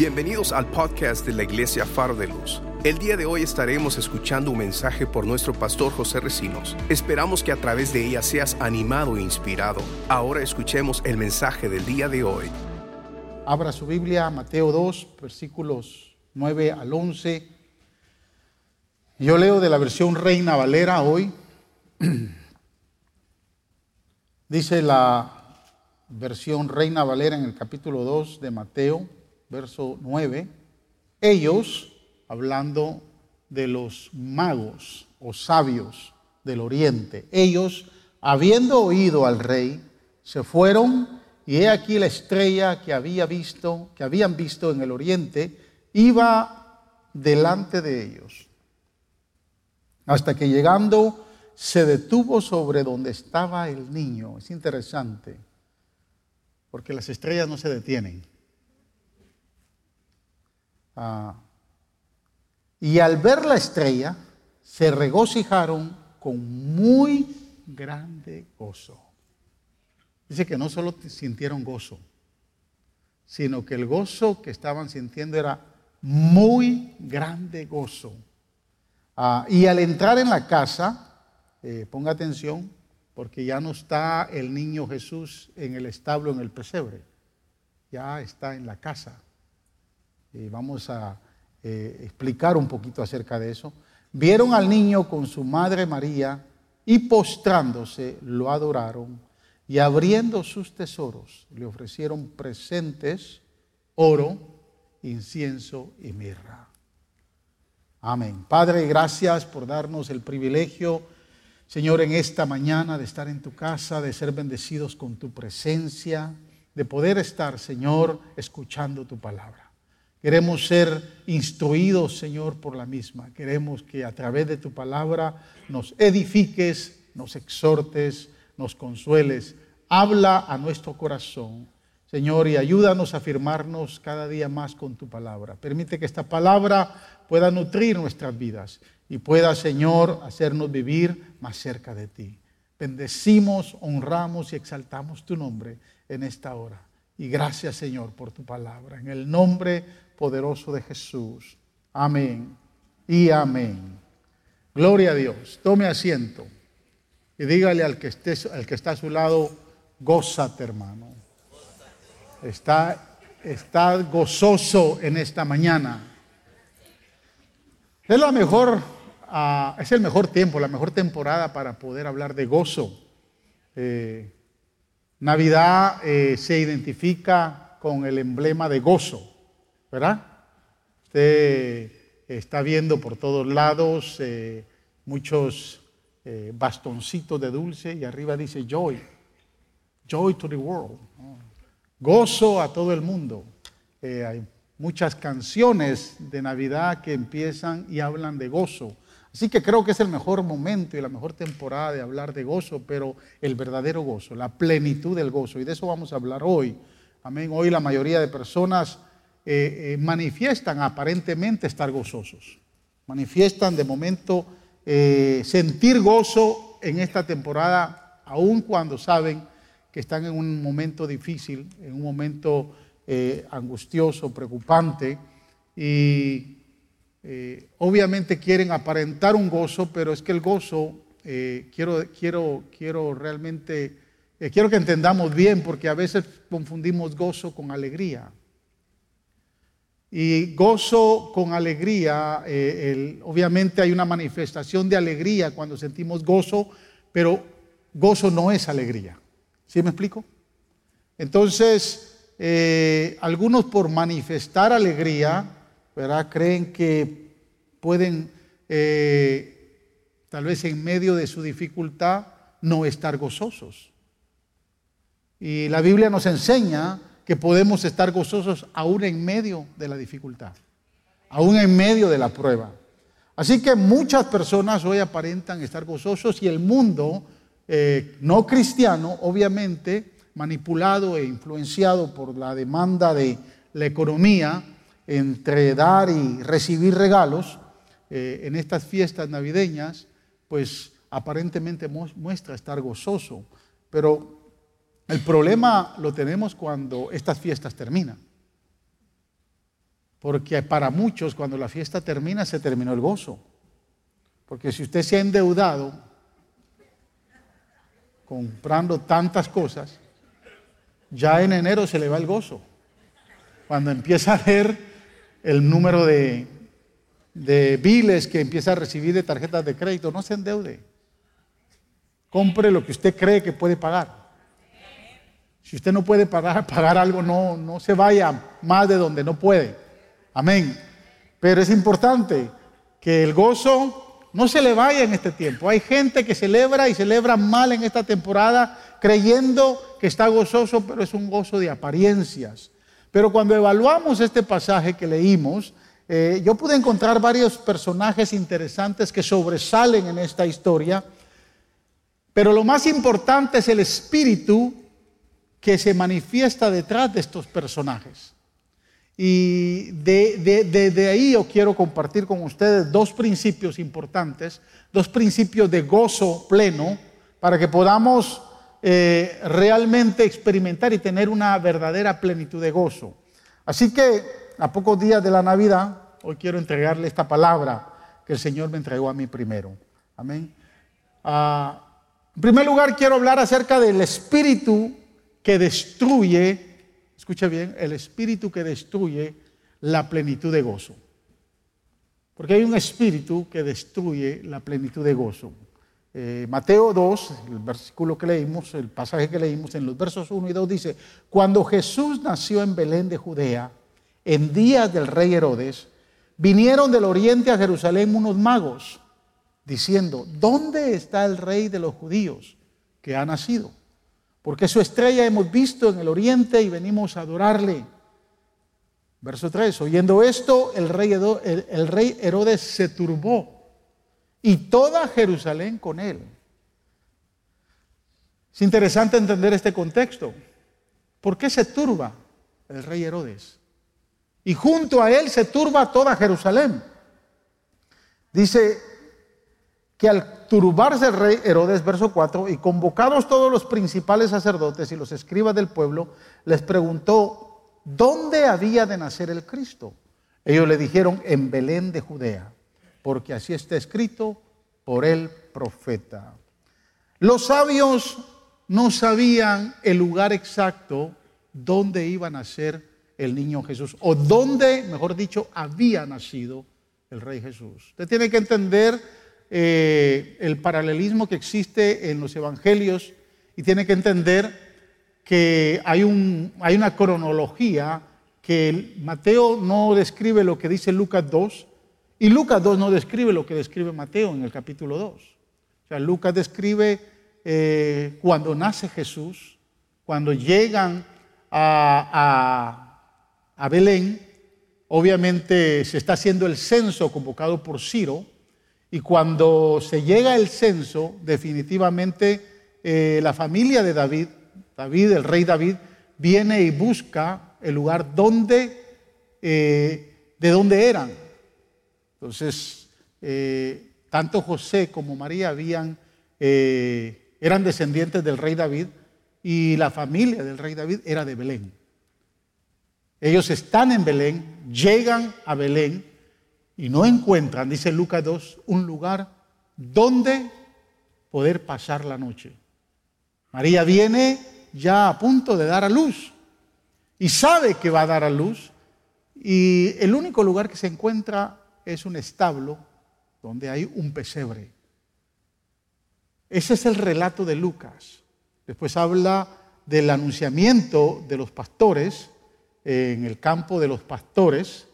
Bienvenidos al podcast de la Iglesia Faro de Luz. El día de hoy estaremos escuchando un mensaje por nuestro pastor José Recinos. Esperamos que a través de ella seas animado e inspirado. Ahora escuchemos el mensaje del día de hoy. Abra su Biblia, Mateo 2, versículos 9 al 11. Yo leo de la versión Reina Valera hoy. Dice la versión Reina Valera en el capítulo 2 de Mateo verso 9, ellos, hablando de los magos o sabios del oriente, ellos, habiendo oído al rey, se fueron y he aquí la estrella que había visto, que habían visto en el oriente, iba delante de ellos. Hasta que llegando se detuvo sobre donde estaba el niño. Es interesante, porque las estrellas no se detienen. Ah. y al ver la estrella, se regocijaron con muy grande gozo. Dice que no solo sintieron gozo, sino que el gozo que estaban sintiendo era muy grande gozo. Ah, y al entrar en la casa, eh, ponga atención, porque ya no está el niño Jesús en el establo, en el pesebre, ya está en la casa. Y vamos a eh, explicar un poquito acerca de eso. Vieron al niño con su madre María y postrándose lo adoraron y abriendo sus tesoros le ofrecieron presentes, oro, incienso y mirra. Amén. Padre, gracias por darnos el privilegio, Señor, en esta mañana de estar en tu casa, de ser bendecidos con tu presencia, de poder estar, Señor, escuchando tu palabra. Queremos ser instruidos, Señor, por la misma. Queremos que a través de tu palabra nos edifiques, nos exhortes, nos consueles. Habla a nuestro corazón, Señor, y ayúdanos a afirmarnos cada día más con tu palabra. Permite que esta palabra pueda nutrir nuestras vidas y pueda, Señor, hacernos vivir más cerca de ti. Bendecimos, honramos y exaltamos tu nombre en esta hora. Y gracias, Señor, por tu palabra. En el nombre poderoso de Jesús. Amén y amén. Gloria a Dios. Tome asiento y dígale al que, esté, al que está a su lado, gózate hermano. Está, está gozoso en esta mañana. Es la mejor, uh, es el mejor tiempo, la mejor temporada para poder hablar de gozo. Eh, Navidad eh, se identifica con el emblema de gozo. ¿Verdad? Usted está viendo por todos lados eh, muchos eh, bastoncitos de dulce y arriba dice joy, joy to the world, gozo a todo el mundo. Eh, hay muchas canciones de Navidad que empiezan y hablan de gozo. Así que creo que es el mejor momento y la mejor temporada de hablar de gozo, pero el verdadero gozo, la plenitud del gozo. Y de eso vamos a hablar hoy. Amén. Hoy la mayoría de personas eh, eh, manifiestan aparentemente estar gozosos. Manifiestan de momento eh, sentir gozo en esta temporada, aun cuando saben que están en un momento difícil, en un momento angustioso, preocupante, y obviamente quieren aparentar un gozo, pero es que el gozo, quiero, quiero, quiero realmente, quiero que entendamos bien, porque a veces confundimos gozo con alegría. Y gozo con alegría, eh, obviamente hay una manifestación de alegría cuando sentimos gozo, pero gozo no es alegría. ¿Sí me explico? Entonces, eh, algunos por manifestar alegría, ¿verdad? Creen que pueden, eh, tal vez en medio de su dificultad, no estar gozosos. Y la Biblia nos enseña que podemos estar gozosos aún en medio de la dificultad, aún en medio de la prueba. Así que muchas personas hoy aparentan estar gozosos y el mundo eh, no cristiano, obviamente, manipulado e influenciado por la demanda de la economía entre dar y recibir regalos eh, en estas fiestas navideñas, pues aparentemente muestra estar gozoso, pero el problema lo tenemos cuando estas fiestas terminan. Porque para muchos cuando la fiesta termina se terminó el gozo. Porque si usted se ha endeudado comprando tantas cosas, ya en enero se le va el gozo. Cuando empieza a ver el número de, de biles que empieza a recibir de tarjetas de crédito, no se endeude. Compre lo que usted cree que puede pagar. Si usted no puede pagar, algo, no, no se vaya más de donde no puede. Amén. Pero es importante que el gozo no se le vaya en este tiempo. Hay gente que celebra y celebra mal en esta temporada creyendo que está gozoso, pero es un gozo de apariencias. Pero cuando evaluamos este pasaje que leímos, eh, yo pude encontrar varios personajes interesantes que sobresalen en esta historia, pero lo más importante es el espíritu que se manifiesta detrás de estos personajes. Y de, ahí yo quiero compartir con ustedes dos principios importantes, dos principios de gozo pleno, para que podamos eh, realmente experimentar y tener una verdadera plenitud de gozo. Así que a pocos días de la Navidad, hoy quiero entregarle esta palabra que el Señor me entregó a mí primero. Amén. Ah, en primer lugar, quiero hablar acerca del espíritu que destruye, escucha bien, el espíritu que destruye la plenitud de gozo. Porque hay un espíritu que destruye la plenitud de gozo. Eh, Mateo 2, el versículo que leímos, el pasaje que leímos en los versos 1 y 2 dice, cuando Jesús nació en Belén de Judea, en días del rey Herodes, vinieron del oriente a Jerusalén unos magos, diciendo, ¿dónde está el rey de los judíos que ha nacido? Porque su estrella hemos visto en el oriente y venimos a adorarle. Verso 3, oyendo esto, el rey, el, rey Herodes se turbó y toda Jerusalén con él. Es interesante entender este contexto. ¿Por qué se turba el rey Herodes? Y junto a él se turba toda Jerusalén. Dice que al turbarse el rey Herodes, verso 4, y convocados todos los principales sacerdotes y los escribas del pueblo, les preguntó, ¿dónde había de nacer el Cristo? Ellos le dijeron, en Belén de Judea, porque así está escrito por el profeta. Los sabios no sabían el lugar exacto donde iba a nacer el niño Jesús, o dónde, mejor dicho, había nacido el rey Jesús. Usted tiene que entender eh, el paralelismo que existe en los evangelios y tiene que entender que hay, un, hay una cronología que Mateo no describe lo que dice Lucas 2 y Lucas 2 no describe lo que describe Mateo en el capítulo 2. O sea, Lucas describe eh, cuando nace Jesús, cuando llegan a, a Belén, obviamente se está haciendo el censo convocado por Ciro, y cuando se llega el censo, definitivamente eh, la familia de David, David, el rey David, viene y busca el lugar eh, de donde eran. Entonces, eh, tanto José como María eran descendientes del rey David y la familia del rey David era de Belén. Ellos están en Belén, llegan a Belén y no encuentran, dice Lucas 2, un lugar donde poder pasar la noche. María viene ya a punto de dar a luz y sabe que va a dar a luz y el único lugar que se encuentra es un establo donde hay un pesebre. Ese es el relato de Lucas. Después habla del anunciamiento de los pastores en el campo de los pastores,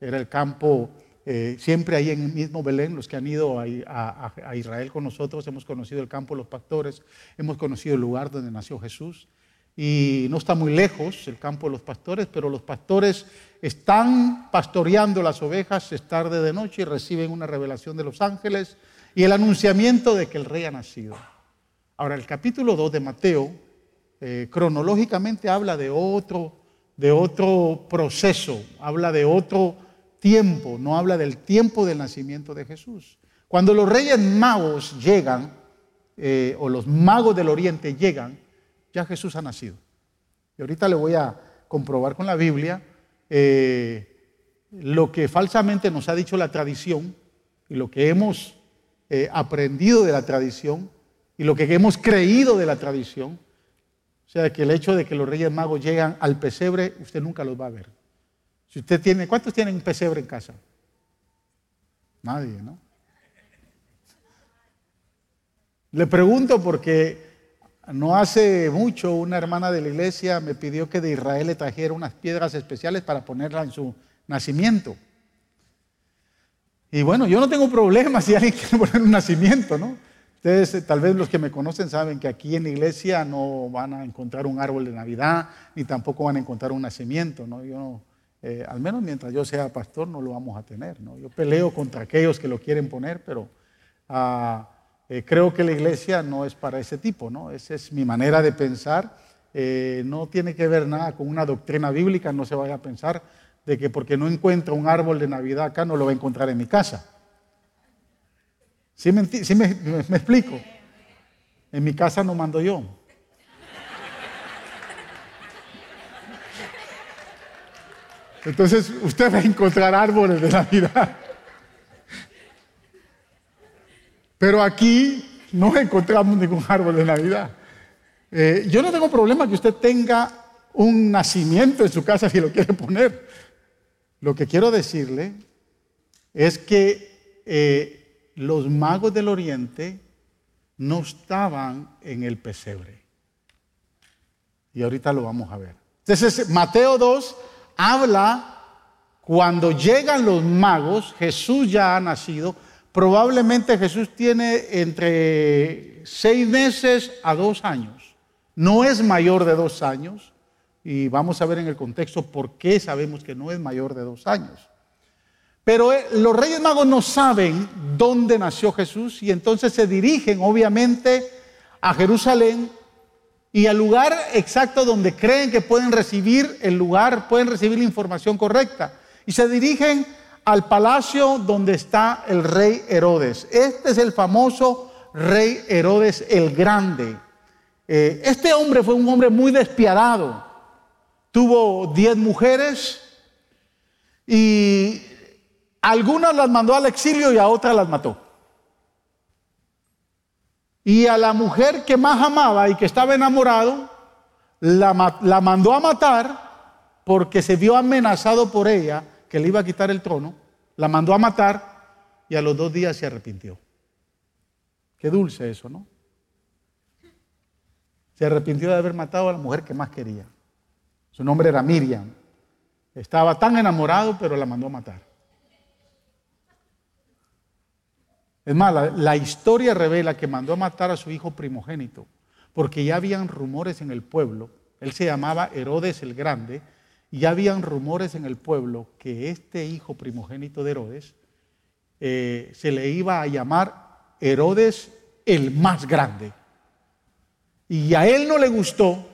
era el campo eh, siempre ahí en el mismo Belén, los que han ido a, Israel con nosotros, hemos conocido el campo de los pastores, hemos conocido el lugar donde nació Jesús. Y no está muy lejos el campo de los pastores, pero los pastores están pastoreando las ovejas, es tarde de noche y reciben una revelación de los ángeles y el anunciamiento de que el rey ha nacido. Ahora, el capítulo 2 de Mateo eh, cronológicamente habla de otro, de otro proceso, habla de otro tiempo, no habla del tiempo del nacimiento de Jesús. Cuando los reyes magos llegan, eh, o los magos del oriente llegan, ya Jesús ha nacido. Y ahorita le voy a comprobar con la Biblia. Eh, lo que falsamente nos ha dicho la tradición y lo que hemos eh, aprendido de la tradición y lo que hemos creído de la tradición. O sea, que el hecho de que los Reyes Magos llegan al pesebre, usted nunca los va a ver. Usted tiene, ¿cuántos tienen un pesebre en casa? Nadie, ¿no? Le pregunto porque no hace mucho una hermana de la iglesia me pidió que de Israel le trajera unas piedras especiales para ponerla en su nacimiento. Y bueno, yo no tengo problema si alguien quiere poner un nacimiento, ¿no? Ustedes, eh, tal vez los que me conocen, saben que aquí en la iglesia no van a encontrar un árbol de Navidad, ni tampoco van a encontrar un nacimiento, ¿no? Yo, eh, al menos mientras yo sea pastor, no lo vamos a tener, ¿no? Yo peleo contra aquellos que lo quieren poner, pero ah, eh, creo que la iglesia no es para ese tipo, ¿no? Esa es mi manera de pensar. no tiene que ver nada con una doctrina bíblica, no se vaya a pensar de que porque no encuentra un árbol de Navidad acá, no lo va a encontrar en mi casa. ¿Sí me, explico? En mi casa no mando yo. Entonces usted va a encontrar árboles de Navidad. Pero aquí no encontramos ningún árbol de Navidad. Eh, yo no tengo problema que usted tenga un nacimiento en su casa si lo quiere poner. Lo que quiero decirle es que eh, los magos del oriente no estaban en el pesebre. Y ahorita lo vamos a ver. Entonces, Mateo 2 habla cuando llegan los magos, Jesús ya ha nacido. Probablemente Jesús tiene entre seis meses a dos años. No es mayor de dos años y vamos a ver en el contexto por qué sabemos que no es mayor de dos años. Pero eh, los reyes magos no saben dónde nació Jesús y entonces se dirigen obviamente a Jerusalén y al lugar exacto donde creen que pueden recibir el lugar, pueden recibir la información correcta. Y se dirigen al palacio donde está el rey Herodes. Este es el famoso rey Herodes el Grande. Eh, este hombre fue un hombre muy despiadado. Tuvo diez mujeres y algunas las mandó al exilio y a otras las mató. Y a la mujer que más amaba y que estaba enamorado, la, la, mandó a matar porque se vio amenazado por ella, que le iba a quitar el trono. La mandó a matar y a los dos días se arrepintió. Qué dulce eso, ¿no? Se arrepintió de haber matado a la mujer que más quería. Su nombre era Miriam. Estaba tan enamorado, pero la mandó a matar. Es más, la, historia revela que mandó a matar a su hijo primogénito, porque ya habían rumores en el pueblo, él se llamaba Herodes el Grande, y ya habían rumores en el pueblo que este hijo primogénito de Herodes eh, se le iba a llamar Herodes el más grande. Y a él no le gustó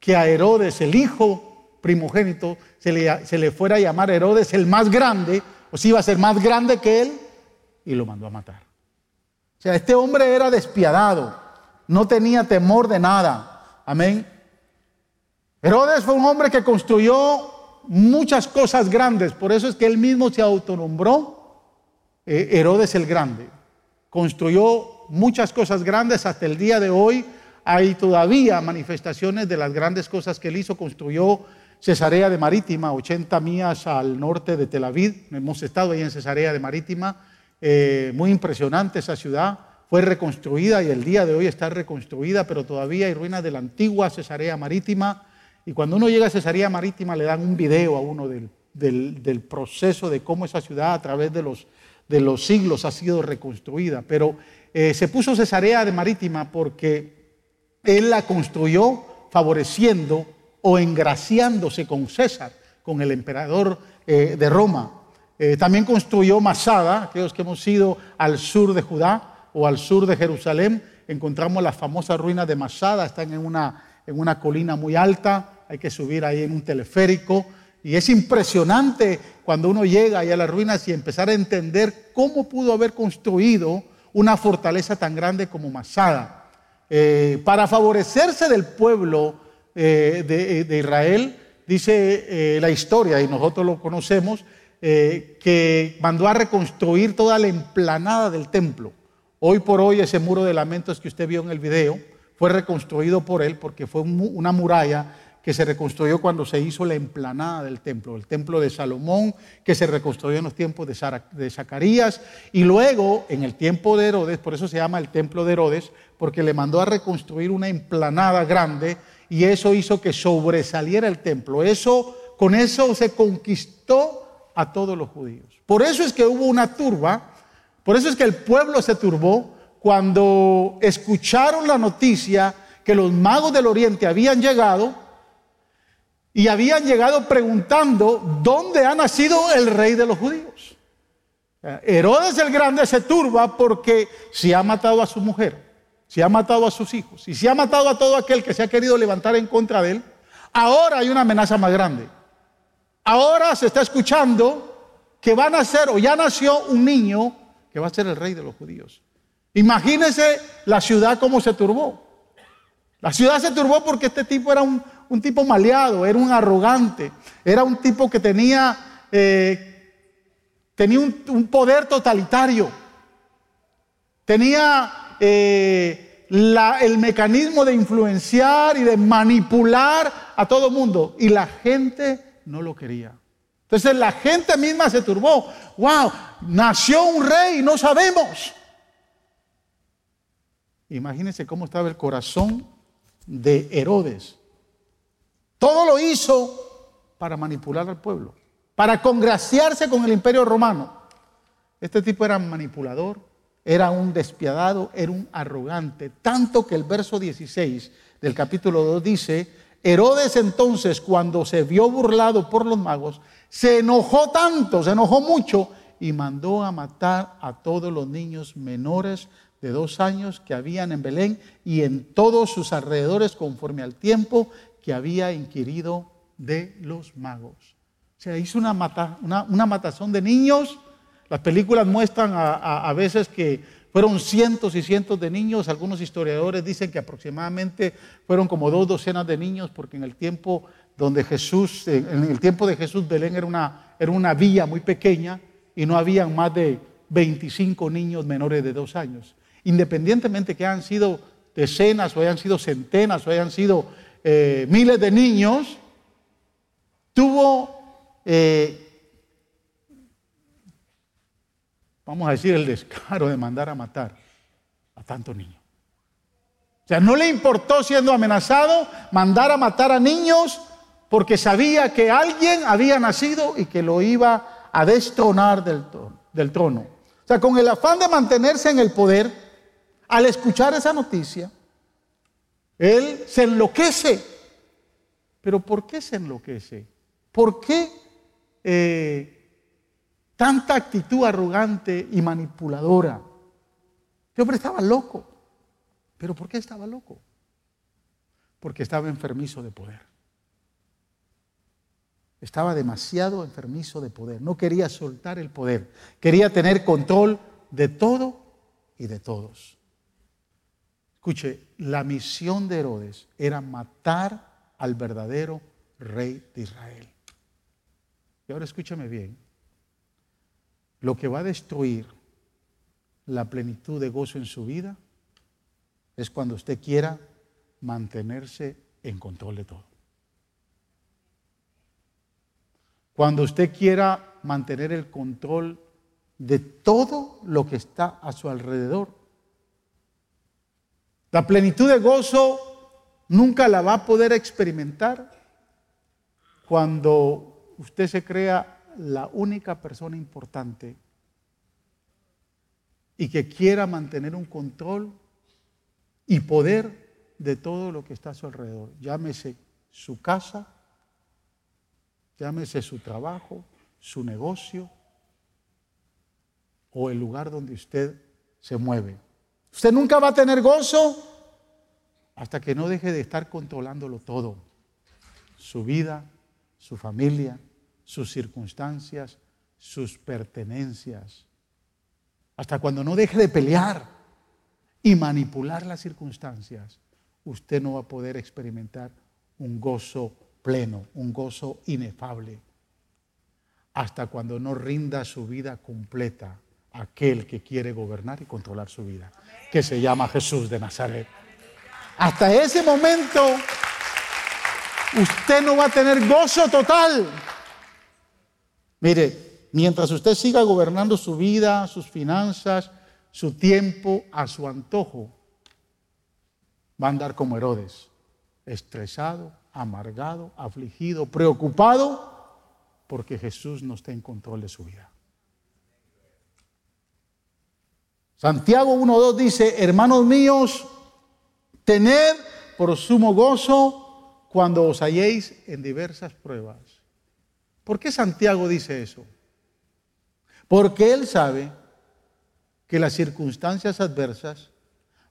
que a Herodes, el hijo primogénito, se le, se le fuera a llamar Herodes el más grande, o si iba a ser más grande que él, y lo mandó a matar. O sea, este hombre era despiadado, no tenía temor de nada. Amén. Herodes fue un hombre que construyó muchas cosas grandes, por eso es que él mismo se autonombró eh, Herodes el Grande. Construyó muchas cosas grandes hasta el día de hoy hay todavía manifestaciones de las grandes cosas que él hizo. Construyó Cesarea de Marítima, 80 millas al norte de Tel Aviv. Hemos estado ahí en Cesarea de Marítima. Eh, muy impresionante esa ciudad. Fue reconstruida y el día de hoy está reconstruida, pero todavía hay ruinas de la antigua Cesarea Marítima. Y cuando uno llega a Cesarea Marítima le dan un video a uno del, proceso de cómo esa ciudad a través de los, de los siglos ha sido reconstruida. Pero eh, se puso Cesarea de Marítima porque él la construyó favoreciendo o engraciándose con César, con el emperador eh, de Roma. Eh, también construyó Masada, aquellos que hemos ido al sur de Judá o al sur de Jerusalén, encontramos las famosas ruinas de Masada, están en una, en una colina muy alta, hay que subir ahí en un teleférico. Y es impresionante cuando uno llega ahí a las ruinas y empezar a entender cómo pudo haber construido una fortaleza tan grande como Masada. Eh, para favorecerse del pueblo eh, de, Israel, dice la historia, y nosotros lo conocemos, eh, que mandó a reconstruir toda la emplanada del templo. Hoy por hoy ese muro de lamentos que usted vio en el video fue reconstruido por él porque fue una muralla que se reconstruyó cuando se hizo la emplanada del templo, el templo de Salomón, que se reconstruyó en los tiempos de Zacarías, y luego en el tiempo de Herodes, por eso se llama el templo de Herodes, porque le mandó a reconstruir una emplanada grande y eso hizo que sobresaliera el templo. Eso, con eso se conquistó a todos los judíos. Por eso es que hubo una turba, por eso es que el pueblo se turbó cuando escucharon la noticia que los magos del oriente habían llegado y habían llegado preguntando dónde ha nacido el rey de los judíos. Herodes el Grande se turba porque se ha matado a su mujer, se ha matado a sus hijos y se ha matado a todo aquel que se ha querido levantar en contra de él. Ahora hay una amenaza más grande. Ahora se está escuchando que va a nacer o ya nació un niño que va a ser el rey de los judíos. Imagínense la ciudad como se turbó. La ciudad se turbó porque este tipo era un, tipo maleado, era un arrogante, era un tipo que tenía, eh, tenía un, poder totalitario, tenía eh, el mecanismo de influenciar y de manipular a todo mundo y la gente no lo quería. Entonces la gente misma se turbó. ¡Wow! Nació un rey, no sabemos. Imagínense cómo estaba el corazón de Herodes todo lo hizo para manipular al pueblo, para congraciarse con el imperio romano. Este tipo era manipulador, era un despiadado, era un arrogante, tanto que el verso 16 del capítulo 2 dice, Herodes entonces cuando se vio burlado por los magos, se enojó tanto, se enojó mucho y mandó a matar a todos los niños menores de dos años que habían en Belén y en todos sus alrededores conforme al tiempo que había inquirido de los magos. O sea, hizo una, una, matazón de niños. Las películas muestran a, veces que fueron cientos y cientos de niños. Algunos historiadores dicen que aproximadamente fueron como dos docenas de niños, porque en el tiempo donde Jesús, en el tiempo de Jesús, Belén era una, era una villa muy pequeña y no habían más de 25 niños menores de dos años. Independientemente que hayan sido decenas o hayan sido centenas o hayan sido eh, miles de niños, tuvo, eh, vamos a decir, el descaro de mandar a matar a tantos niños. O sea, no le importó siendo amenazado mandar a matar a niños porque sabía que alguien había nacido y que lo iba a destronar del, del trono. O sea, con el afán de mantenerse en el poder, al escuchar esa noticia, él se enloquece. Pero ¿por qué se enloquece? ¿Por qué eh, tanta actitud arrogante y manipuladora? Este hombre estaba loco. ¿Pero por qué estaba loco? Porque estaba enfermizo de poder. Estaba demasiado enfermizo de poder. No quería soltar el poder. Quería tener control de todo y de todos. Escuche, la misión de Herodes era matar al verdadero rey de Israel. Y ahora escúchame bien. Lo que va a destruir la plenitud de gozo en su vida es cuando usted quiera mantenerse en control de todo. Cuando usted quiera mantener el control de todo lo que está a su alrededor la plenitud de gozo nunca la va a poder experimentar cuando usted se crea la única persona importante y que quiera mantener un control y poder de todo lo que está a su alrededor. Llámese su casa, llámese su trabajo, su negocio o el lugar donde usted se mueve. Usted nunca va a tener gozo hasta que no deje de estar controlándolo todo. Su vida, su familia, sus circunstancias, sus pertenencias. Hasta cuando no deje de pelear y manipular las circunstancias, usted no va a poder experimentar un gozo pleno, un gozo inefable. hasta cuando no rinda su vida completa a aquel que quiere gobernar y controlar su vida, que se llama Jesús de Nazaret. Hasta ese momento usted no va a tener gozo total. Mire, mientras usted siga gobernando su vida, sus finanzas, su tiempo a su antojo, va a andar como Herodes, estresado, amargado, afligido, preocupado, porque Jesús no está en control de su vida. Santiago 1.2 dice, hermanos míos, tened por sumo gozo cuando os halléis en diversas pruebas. ¿Por qué Santiago dice eso? Porque él sabe que las circunstancias adversas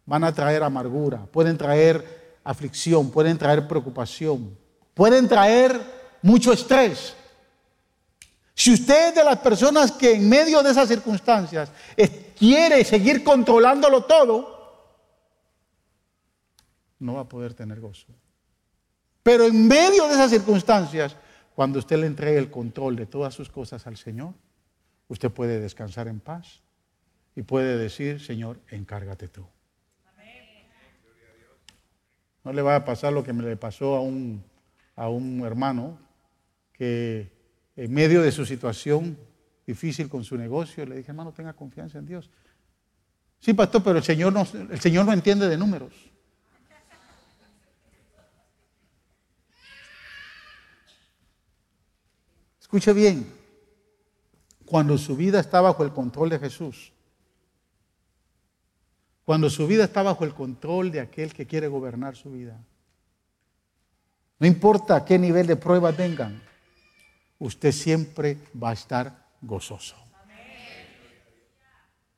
van a traer amargura, pueden traer aflicción, pueden traer preocupación, pueden traer mucho estrés. Si usted es de las personas que en medio de esas circunstancias quiere seguir controlándolo todo, no va a poder tener gozo. Pero en medio de esas circunstancias, cuando usted le entregue el control de todas sus cosas al Señor, usted puede descansar en paz y puede decir, Señor, encárgate tú. No le va a pasar lo que me le pasó a un, a un hermano que en medio de su situación difícil con su negocio, le dije, hermano, tenga confianza en Dios. Sí, pastor, pero el Señor no, el Señor no entiende de números. Escuche bien, cuando su vida está bajo el control de Jesús, cuando su vida está bajo el control de aquel que quiere gobernar su vida, no importa qué nivel de prueba tengan, usted siempre va a estar gozoso.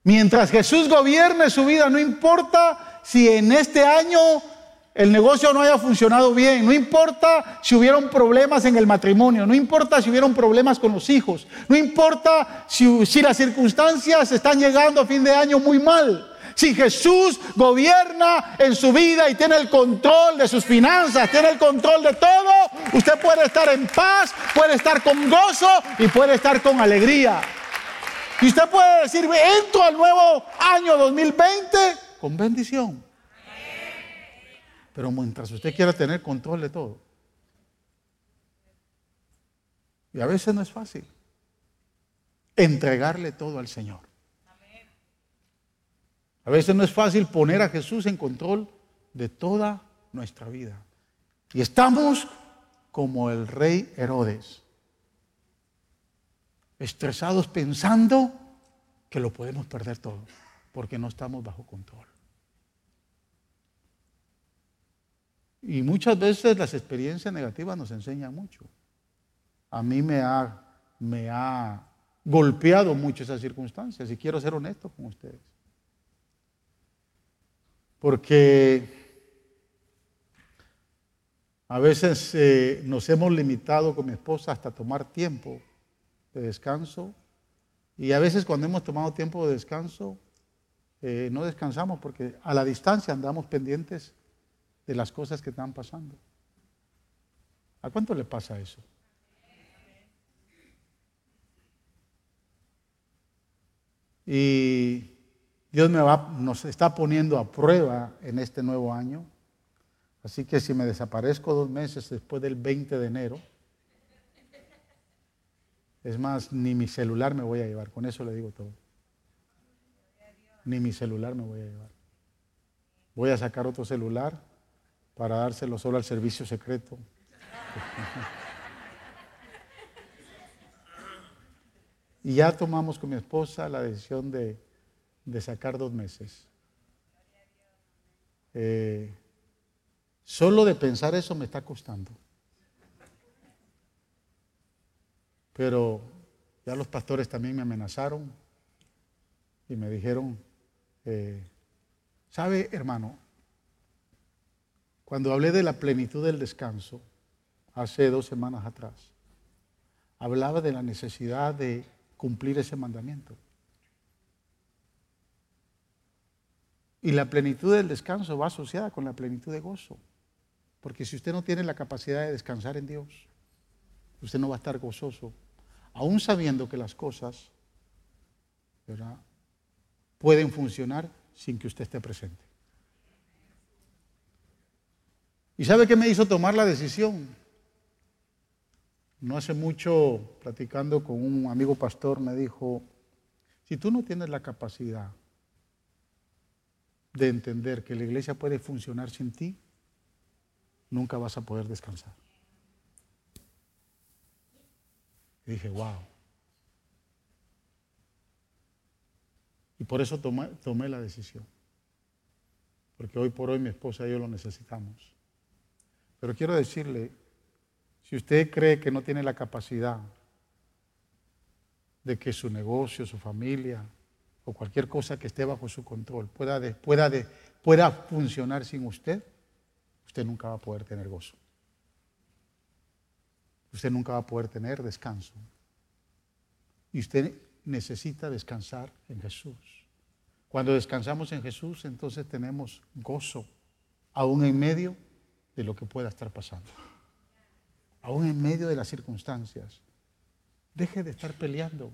Mientras Jesús gobierne su vida, no importa si en este año el negocio no haya funcionado bien, no importa si hubieron problemas en el matrimonio, no importa si hubieron problemas con los hijos, no importa si, las circunstancias están llegando a fin de año muy mal. Si Jesús gobierna en su vida y tiene el control de sus finanzas, tiene el control de todo, usted puede estar en paz, puede estar con gozo y puede estar con alegría. Y usted puede decir, entro al nuevo año 2020 con bendición. Pero mientras usted quiera tener control de todo. Y a veces no es fácil entregarle todo al Señor. A veces no es fácil poner a Jesús en control de toda nuestra vida. Y estamos como el rey Herodes, estresados pensando que lo podemos perder todo, porque no estamos bajo control. Y muchas veces las experiencias negativas nos enseñan mucho. A mí me ha, me ha golpeado mucho esas circunstancias y quiero ser honesto con ustedes porque a veces eh, nos hemos limitado con mi esposa hasta tomar tiempo de descanso y a veces cuando hemos tomado tiempo de descanso eh, no descansamos porque a la distancia andamos pendientes de las cosas que están pasando. ¿A cuánto le pasa eso? Y Dios me va, nos está poniendo a prueba en este nuevo año. Así que si me desaparezco dos meses después del 20 de enero, es más, ni mi celular me voy a llevar. Con eso le digo todo. Ni mi celular me voy a llevar. Voy a sacar otro celular para dárselo solo al servicio secreto. y ya tomamos con mi esposa la decisión de de sacar dos meses. Eh, solo de pensar eso me está costando. Pero ya los pastores también me amenazaron y me dijeron, eh, ¿sabe hermano? Cuando hablé de la plenitud del descanso, hace dos semanas atrás, hablaba de la necesidad de cumplir ese mandamiento. Y la plenitud del descanso va asociada con la plenitud de gozo. Porque si usted no tiene la capacidad de descansar en Dios, usted no va a estar gozoso. aún sabiendo que las cosas pueden funcionar sin que usted esté presente. ¿Y sabe qué me hizo tomar la decisión? No hace mucho, platicando con un amigo pastor, me dijo, si tú no tienes la capacidad de entender que la iglesia puede funcionar sin ti, nunca vas a poder descansar. Y dije, wow. Y por eso tomé, tomé, la decisión. Porque hoy por hoy mi esposa y yo lo necesitamos. Pero quiero decirle, si usted cree que no tiene la capacidad de que su negocio, su familia o cualquier cosa que esté bajo su control pueda, pueda, pueda funcionar sin usted, usted nunca va a poder tener gozo. Usted nunca va a poder tener descanso. Y usted necesita descansar en Jesús. Cuando descansamos en Jesús, entonces tenemos gozo, aún en medio de lo que pueda estar pasando. Aún en medio de las circunstancias. Deje de estar peleando.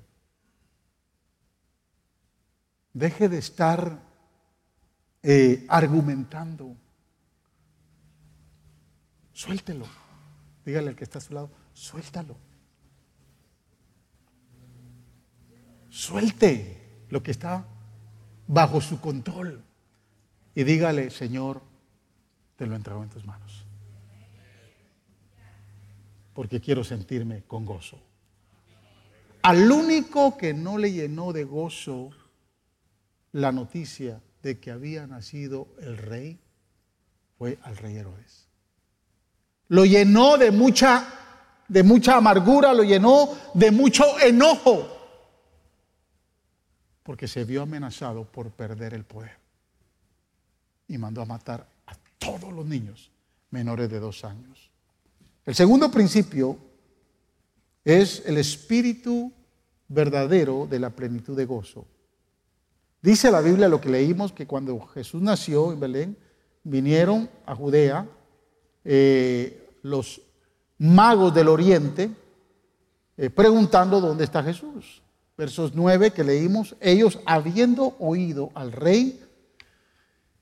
Deje de estar eh, argumentando. Suéltelo. Dígale al que está a su lado, suéltalo. Suelte lo que está bajo su control. Y dígale, Señor, te lo entrego en tus manos. Porque quiero sentirme con gozo. Al único que no le llenó de gozo la noticia de que había nacido el rey fue al rey Herodes. Lo llenó de mucha, de mucha amargura, lo llenó de mucho enojo, porque se vio amenazado por perder el poder. Y mandó a matar todos los niños menores de dos años. El segundo principio es el espíritu verdadero de la plenitud de gozo. Dice la Biblia lo que leímos, que cuando Jesús nació en Belén, vinieron a Judea eh, los magos del oriente eh, preguntando dónde está Jesús. Versos 9 que leímos, ellos habiendo oído al rey,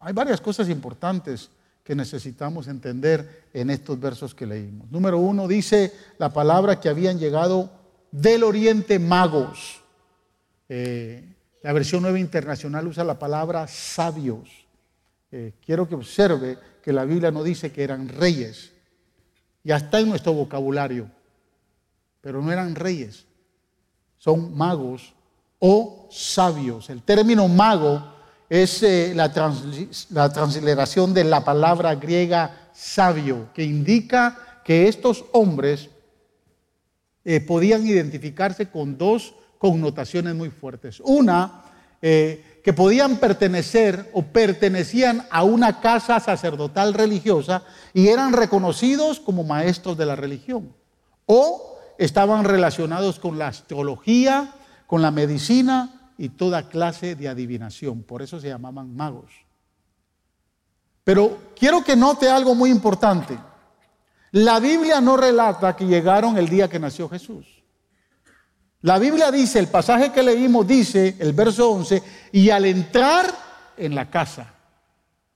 Hay varias cosas importantes que necesitamos entender en estos versos que leímos. Número uno, dice la palabra que habían llegado del oriente magos. Eh, la versión nueva internacional usa la palabra sabios. Eh, quiero que observe que la Biblia no dice que eran reyes. Ya está en nuestro vocabulario, pero no eran reyes. Son magos o sabios. El término mago es eh, la, la transliteración de la palabra griega sabio, que indica que estos hombres eh, podían identificarse con dos connotaciones muy fuertes. Una, eh, que podían pertenecer o pertenecían a una casa sacerdotal religiosa y eran reconocidos como maestros de la religión. O estaban relacionados con la astrología, con la medicina y toda clase de adivinación. Por eso se llamaban magos. Pero quiero que note algo muy importante. La Biblia no relata que llegaron el día que nació Jesús. La Biblia dice, el pasaje que leímos dice, el verso 11, y al entrar en la casa,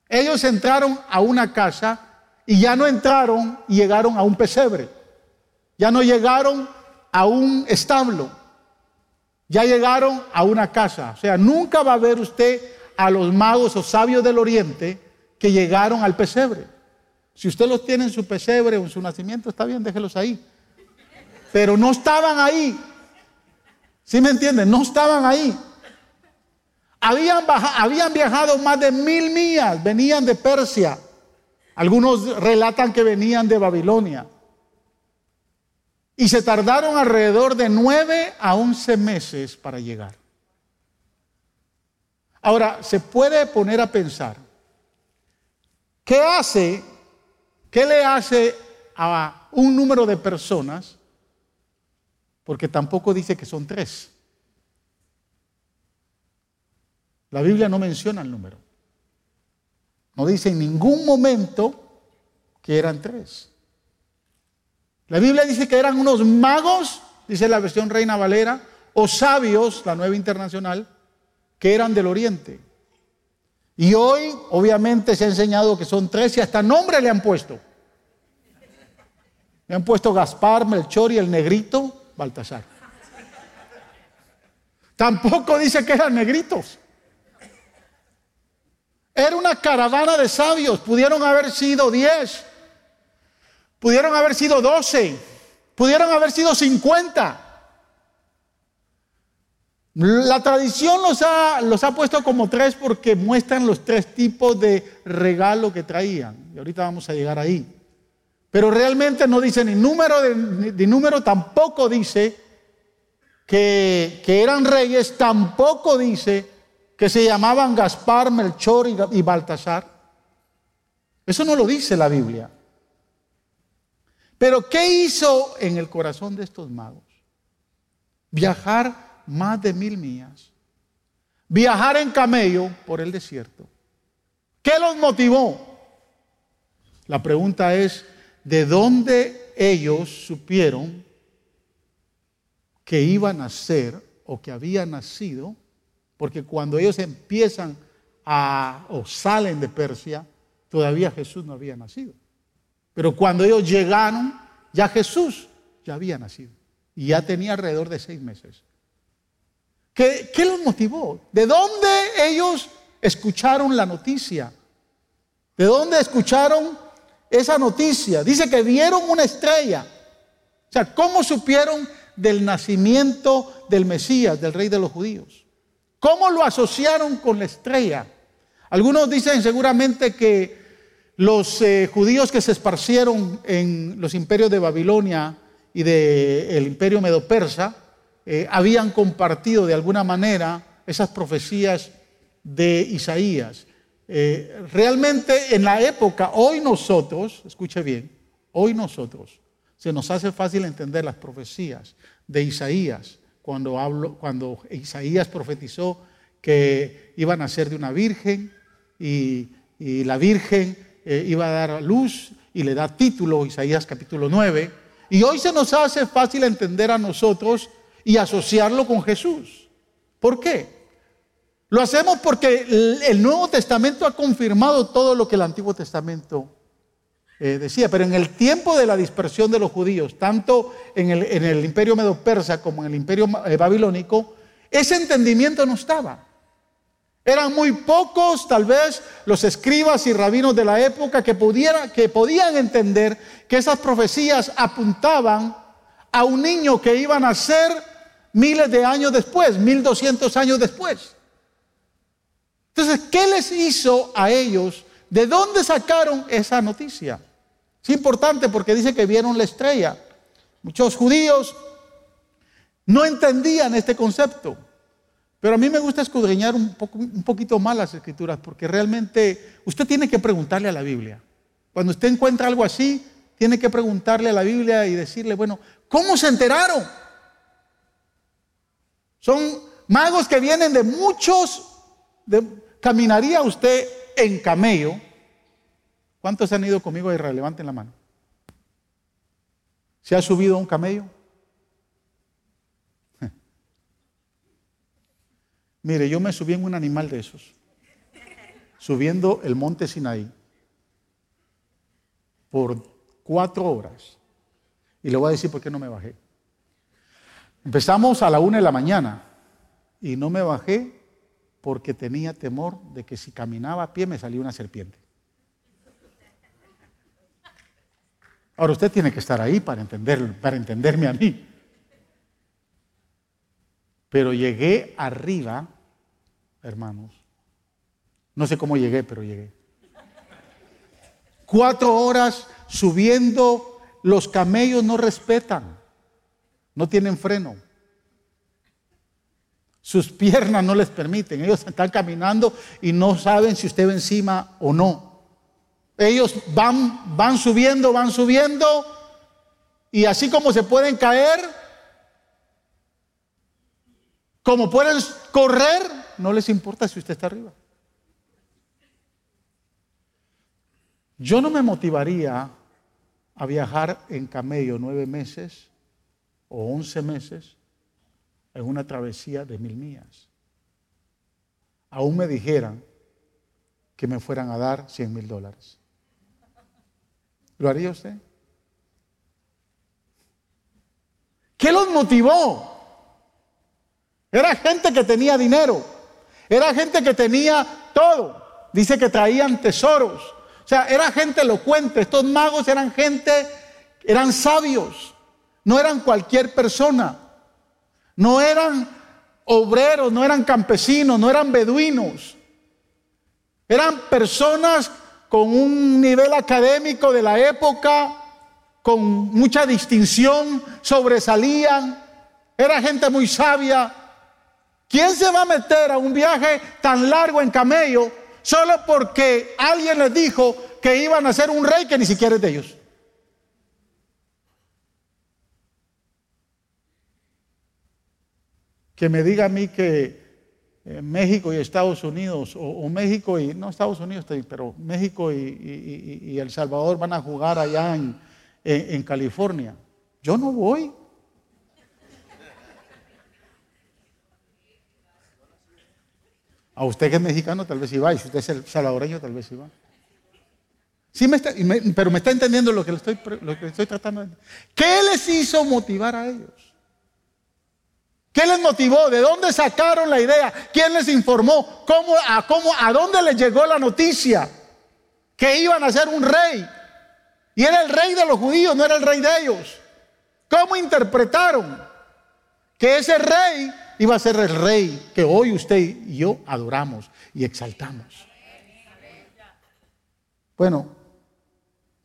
ellos entraron a una casa y ya no entraron y llegaron a un pesebre, ya no llegaron a un establo, ya llegaron a una casa. O sea, nunca va a ver usted a los magos o sabios del oriente que llegaron al pesebre. Si usted los tiene en su pesebre o en su nacimiento, está bien, déjelos ahí. Pero no estaban ahí. ¿Sí me entienden? No estaban ahí. Habían, habían viajado más de mil millas, venían de Persia. Algunos relatan que venían de Babilonia. Y se tardaron alrededor de nueve a once meses para llegar. Ahora, se puede poner a pensar, ¿qué hace, qué le hace a un número de personas? Porque tampoco dice que son tres. La Biblia no menciona el número. No dice en ningún momento que eran tres. La Biblia dice que eran unos magos, dice la versión Reina Valera, o sabios, la nueva internacional, que eran del oriente. Y hoy, obviamente, se ha enseñado que son tres y hasta nombre le han puesto. Le han puesto Gaspar, Melchor y el negrito Baltasar. Tampoco dice que eran negritos. Era una caravana de sabios. Pudieron haber sido diez. Pudieron haber sido doce. Pudieron haber sido cincuenta. La tradición los ha, los ha puesto como tres porque muestran los tres tipos de regalo que traían. Y ahorita vamos a llegar ahí. Pero realmente no dice ni número, de, número tampoco dice que, que eran reyes, tampoco dice que se llamaban Gaspar, Melchor y Baltasar. Eso no lo dice la Biblia. Pero ¿qué hizo en el corazón de estos magos? Viajar más de mil millas. Viajar en camello por el desierto. ¿Qué los motivó? La pregunta es, ¿de dónde ellos supieron que iban a ser o que habían nacido porque cuando ellos empiezan a, o salen de Persia, todavía Jesús no había nacido. Pero cuando ellos llegaron, ya Jesús ya había nacido. Y ya tenía alrededor de seis meses. ¿Qué, los motivó? ¿De dónde ellos escucharon la noticia? ¿De dónde escucharon esa noticia? Dice que vieron una estrella. O sea, ¿cómo supieron del nacimiento del Mesías, del rey de los judíos? ¿Cómo lo asociaron con la estrella? Algunos dicen seguramente que los eh, judíos que se esparcieron en los imperios de Babilonia y del imperio medo-persa eh, habían compartido de alguna manera esas profecías de Isaías. Eh, realmente en la época, hoy nosotros, escuche bien, hoy nosotros, se nos hace fácil entender las profecías de Isaías cuando, hablo, cuando Isaías profetizó que iban a ser de una virgen y, la virgen eh, iba a dar luz y le da título, Isaías capítulo 9. Y hoy se nos hace fácil entender a nosotros y asociarlo con Jesús. ¿Por qué? Lo hacemos porque el Nuevo Testamento ha confirmado todo lo que el Antiguo Testamento eh, decía, pero en el tiempo de la dispersión de los judíos, tanto en el, imperio medo-persa como en el imperio eh, babilónico, ese entendimiento no estaba. Eran muy pocos, tal vez, los escribas y rabinos de la época que, que podían entender que esas profecías apuntaban a un niño que iba a nacer miles de años después, mil doscientos años después. Entonces, ¿qué les hizo a ellos? ¿De dónde sacaron esa noticia? Es importante porque dice que vieron la estrella. Muchos judíos no entendían este concepto. Pero a mí me gusta escudriñar un, poco, un poquito más las escrituras porque realmente usted tiene que preguntarle a la Biblia. Cuando usted encuentra algo así, tiene que preguntarle a la Biblia y decirle, bueno, ¿cómo se enteraron? Son magos que vienen de muchos, caminaría usted en camello ¿Cuántos han ido conmigo a Israel? Levanten la mano. ¿Se ha subido a un camello? Mire, yo me subí en un animal de esos, subiendo el monte Sinaí por cuatro horas. Y le voy a decir por qué no me bajé. Empezamos a la una de la mañana y no me bajé porque tenía temor de que si caminaba a pie me salía una serpiente. Ahora usted tiene que estar ahí para, entender, para entenderme a mí. Pero llegué arriba, hermanos. No sé cómo llegué, pero llegué. Cuatro horas subiendo, los camellos no respetan. No tienen freno. Sus piernas no les permiten. Ellos están caminando y no saben si usted va encima o no. Ellos van, van subiendo, van subiendo. Y así como se pueden caer, como pueden correr, no les importa si usted está arriba. Yo no me motivaría a viajar en camello nueve meses o once meses en una travesía de mil millas. Aún me dijeran que me fueran a dar cien mil dólares. ¿Lo haría usted? ¿Qué los motivó? Era gente que tenía dinero, era gente que tenía todo. Dice que traían tesoros. O sea, era gente elocuente. Estos magos eran gente, eran sabios. No eran cualquier persona. No eran obreros, no eran campesinos, no eran beduinos. Eran personas con un nivel académico de la época, con mucha distinción, sobresalían. Era gente muy sabia. ¿Quién se va a meter a un viaje tan largo en camello solo porque alguien les dijo que iban a ser un rey que ni siquiera es de ellos? Que me diga a mí que eh, México y Estados Unidos, o, México y, no Estados Unidos, pero México y, El Salvador van a jugar allá en California. Yo no voy. A usted que es mexicano tal vez iba, y si usted es salvadoreño tal vez iba. Sí me está, pero me está entendiendo lo que, le estoy, lo que estoy tratando ¿Qué les hizo motivar a ellos? ¿Qué les motivó? ¿De dónde sacaron la idea? ¿Quién les informó? ¿Cómo, a, cómo, ¿A dónde les llegó la noticia? Que iban a ser un rey. Y era el rey de los judíos, no era el rey de ellos. ¿Cómo interpretaron que ese rey iba a ser el rey que hoy usted y yo adoramos y exaltamos. Bueno,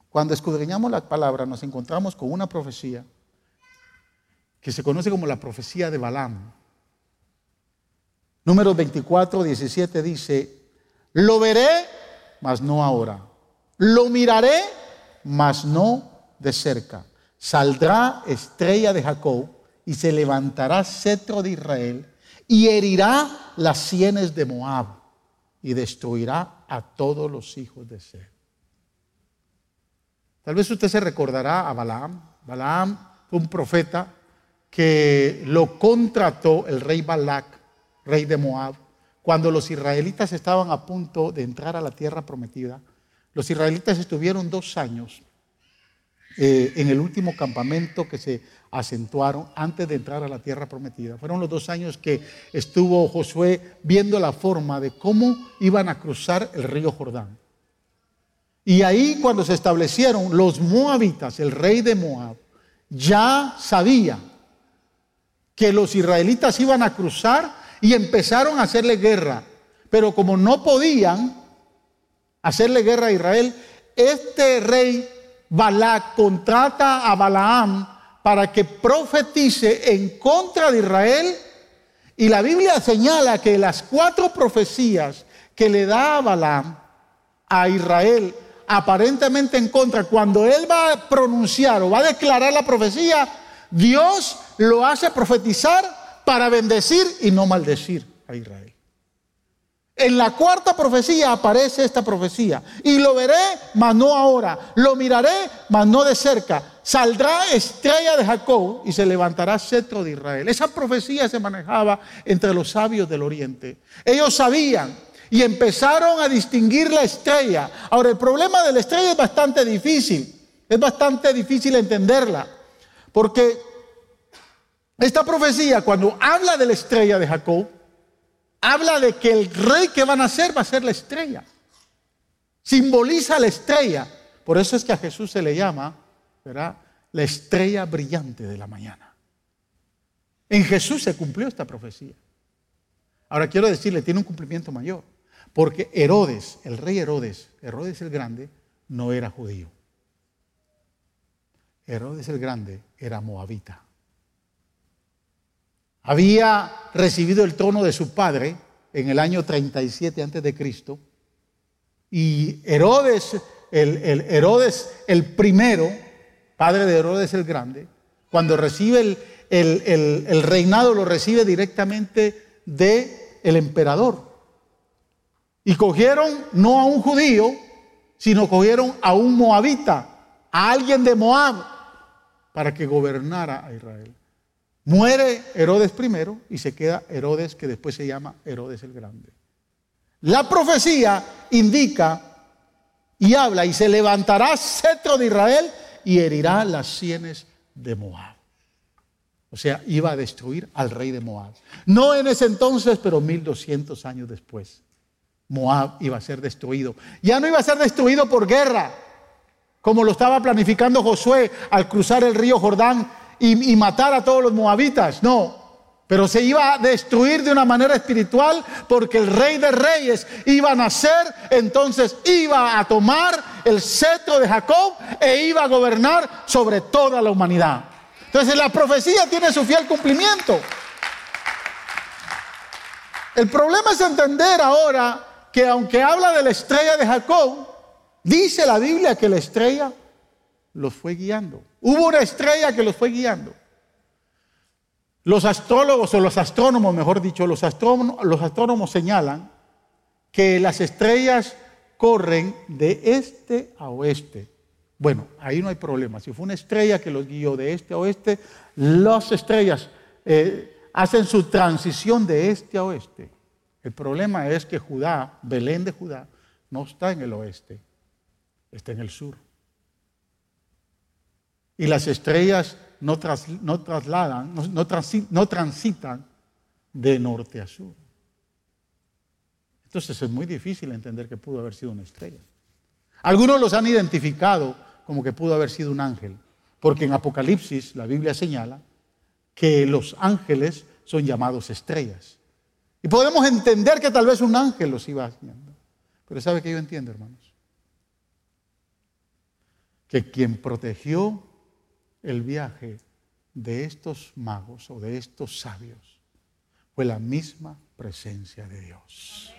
cuando escudriñamos la palabra nos encontramos con una profecía que se conoce como la profecía de Balaam. Número 24, 17 dice, lo veré, mas no ahora. Lo miraré, mas no de cerca. Saldrá estrella de Jacob y se levantará cetro de Israel y herirá las sienes de Moab y destruirá a todos los hijos de Seth. Tal vez usted se recordará a Balaam. Balaam fue un profeta que lo contrató el rey Balac, rey de Moab, cuando los israelitas estaban a punto de entrar a la tierra prometida. Los israelitas estuvieron dos años eh, en el último campamento que se acentuaron antes de entrar a la tierra prometida. Fueron los dos años que estuvo Josué viendo la forma de cómo iban a cruzar el río Jordán. Y ahí cuando se establecieron los moabitas, el rey de Moab, ya sabía que los israelitas iban a cruzar y empezaron a hacerle guerra. Pero como no podían hacerle guerra a Israel, este rey Balac contrata a Balaam para que profetice en contra de Israel. Y la Biblia señala que las cuatro profecías que le da a a Israel, aparentemente en contra, cuando él va a pronunciar o va a declarar la profecía, Dios lo hace profetizar para bendecir y no maldecir a Israel. En la cuarta profecía aparece esta profecía. Y lo veré, mas no ahora. Lo miraré, mas no de cerca. Saldrá estrella de Jacob y se levantará cetro de Israel. Esa profecía se manejaba entre los sabios del oriente. Ellos sabían y empezaron a distinguir la estrella. Ahora, el problema de la estrella es bastante difícil. Es bastante difícil entenderla. Porque esta profecía, cuando habla de la estrella de Jacob, habla de que el rey que van a ser va a ser la estrella. Simboliza la estrella. Por eso es que a Jesús se le llama, ¿verdad? La estrella brillante de la mañana. En Jesús se cumplió esta profecía. Ahora quiero decirle, tiene un cumplimiento mayor. Porque Herodes, el rey Herodes, Herodes el Grande, no era judío. Herodes el Grande era moabita. había recibido el trono de su padre en el año 37 antes de Cristo y Herodes, el, el, Herodes el primero, padre de Herodes el grande, cuando recibe el, el reinado lo recibe directamente de el emperador. Y cogieron no a un judío, sino cogieron a un moabita, a alguien de Moab, para que gobernara a Israel. Muere Herodes primero y se queda Herodes que después se llama Herodes el Grande. La profecía indica y habla y se levantará cetro de Israel y herirá las sienes de Moab. O sea, iba a destruir al rey de Moab. No en ese entonces, pero 1200 años después. Moab iba a ser destruido. Ya no iba a ser destruido por guerra, como lo estaba planificando Josué al cruzar el río Jordán y, matar a todos los moabitas. No, pero se iba a destruir de una manera espiritual porque el rey de reyes iba a nacer, entonces iba a tomar el cetro de Jacob e iba a gobernar sobre toda la humanidad. Entonces la profecía tiene su fiel cumplimiento. El problema es entender ahora que aunque habla de la estrella de Jacob, dice la Biblia que la estrella los fue guiando. Hubo una estrella que los fue guiando. Los astrólogos o los astrónomos, mejor dicho, los astrónomos, señalan que las estrellas corren de este a oeste. Bueno, ahí no hay problema. Si fue una estrella que los guió de este a oeste, las estrellas eh, hacen su transición de este a oeste. El problema es que Judá, Belén de Judá, no está en el oeste, está en el sur. Y las estrellas no, trasladan, no transitan de norte a sur. Entonces es muy difícil entender que pudo haber sido una estrella. Algunos los han identificado como que pudo haber sido un ángel, porque en Apocalipsis la Biblia señala que los ángeles son llamados estrellas. Y podemos entender que tal vez un ángel los iba haciendo. Pero ¿sabe qué yo entiendo, hermanos? Que quien protegió el viaje de estos magos o de estos sabios fue la misma presencia de Dios.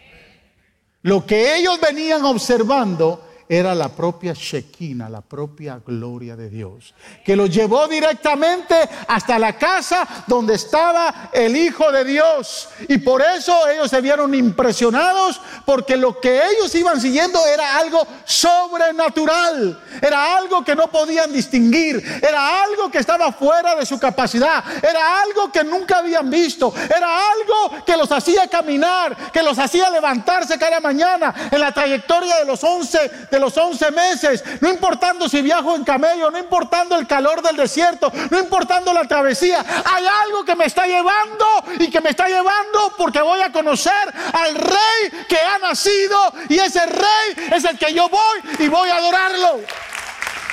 Lo que ellos venían observando era la propia Shekinah, la propia gloria de Dios, que los llevó directamente hasta la casa donde estaba el Hijo de Dios. Y por eso ellos se vieron impresionados, porque lo que ellos iban siguiendo era algo sobrenatural, era algo que no podían distinguir, era algo que estaba fuera de su capacidad, era algo que nunca habían visto, era algo que los hacía caminar, que los hacía levantarse cada mañana. En la trayectoria de los once los 11 meses, no importando si viajo en camello, no importando el calor del desierto, no importando la travesía, hay algo que me está llevando y que me está llevando porque voy a conocer al rey que ha nacido y ese rey es el que yo voy y voy a adorarlo.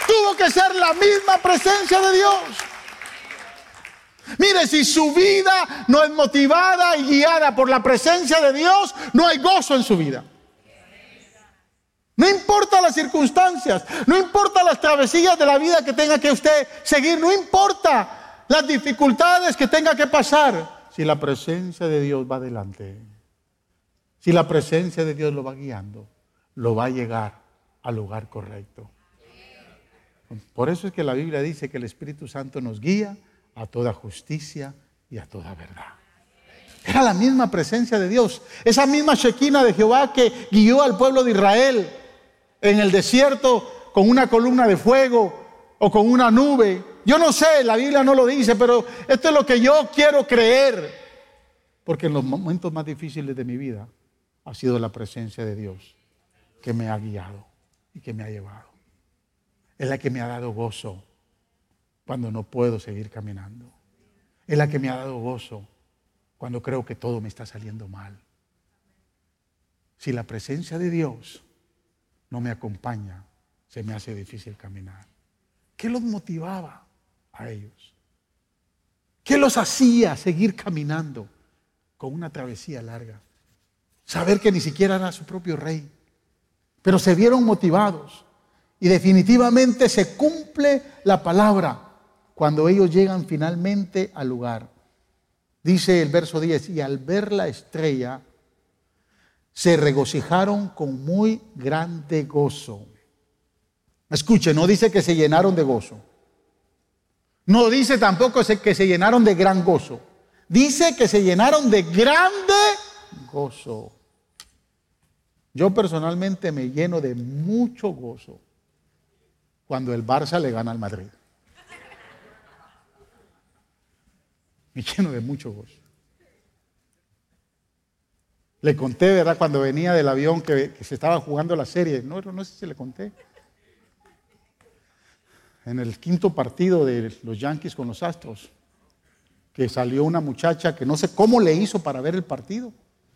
Tuvo que ser la misma presencia de Dios. Mire, si su vida no es motivada y guiada por la presencia de Dios, no hay gozo en su vida. No importa las circunstancias, no importa las travesías de la vida que tenga que usted seguir, no importa las dificultades que tenga que pasar, si la presencia de Dios va adelante, si la presencia de Dios lo va guiando, lo va a llegar al lugar correcto. Por eso es que la Biblia dice que el Espíritu Santo nos guía a toda justicia y a toda verdad. Era la misma presencia de Dios, esa misma Shekinah de Jehová que guió al pueblo de Israel en el desierto con una columna de fuego o con una nube. Yo no sé, la Biblia no lo dice, pero esto es lo que yo quiero creer. Porque en los momentos más difíciles de mi vida ha sido la presencia de Dios que me ha guiado y que me ha llevado. Es la que me ha dado gozo cuando no puedo seguir caminando. Es la que me ha dado gozo cuando creo que todo me está saliendo mal. Si la presencia de Dios no me acompaña, se me hace difícil caminar. ¿Qué los motivaba a ellos? ¿Qué los hacía seguir caminando con una travesía larga? Saber que ni siquiera era su propio rey. Pero se vieron motivados. Y definitivamente se cumple la palabra cuando ellos llegan finalmente al lugar Dice el verso 10, y al ver la estrella, se regocijaron con muy grande gozo. Escuche, no dice que se llenaron de gozo. No dice tampoco que se llenaron de gran gozo. Dice que se llenaron de grande gozo. Yo personalmente me lleno de mucho gozo cuando el Barça le gana al Madrid. Me lleno de mucho gozo. Le conté, ¿verdad? Cuando venía del avión que, se estaba jugando la serie. No, no sé si le conté. En el quinto partido de los Yankees con los Astros, que salió una muchacha que no sé cómo le hizo para ver el partido.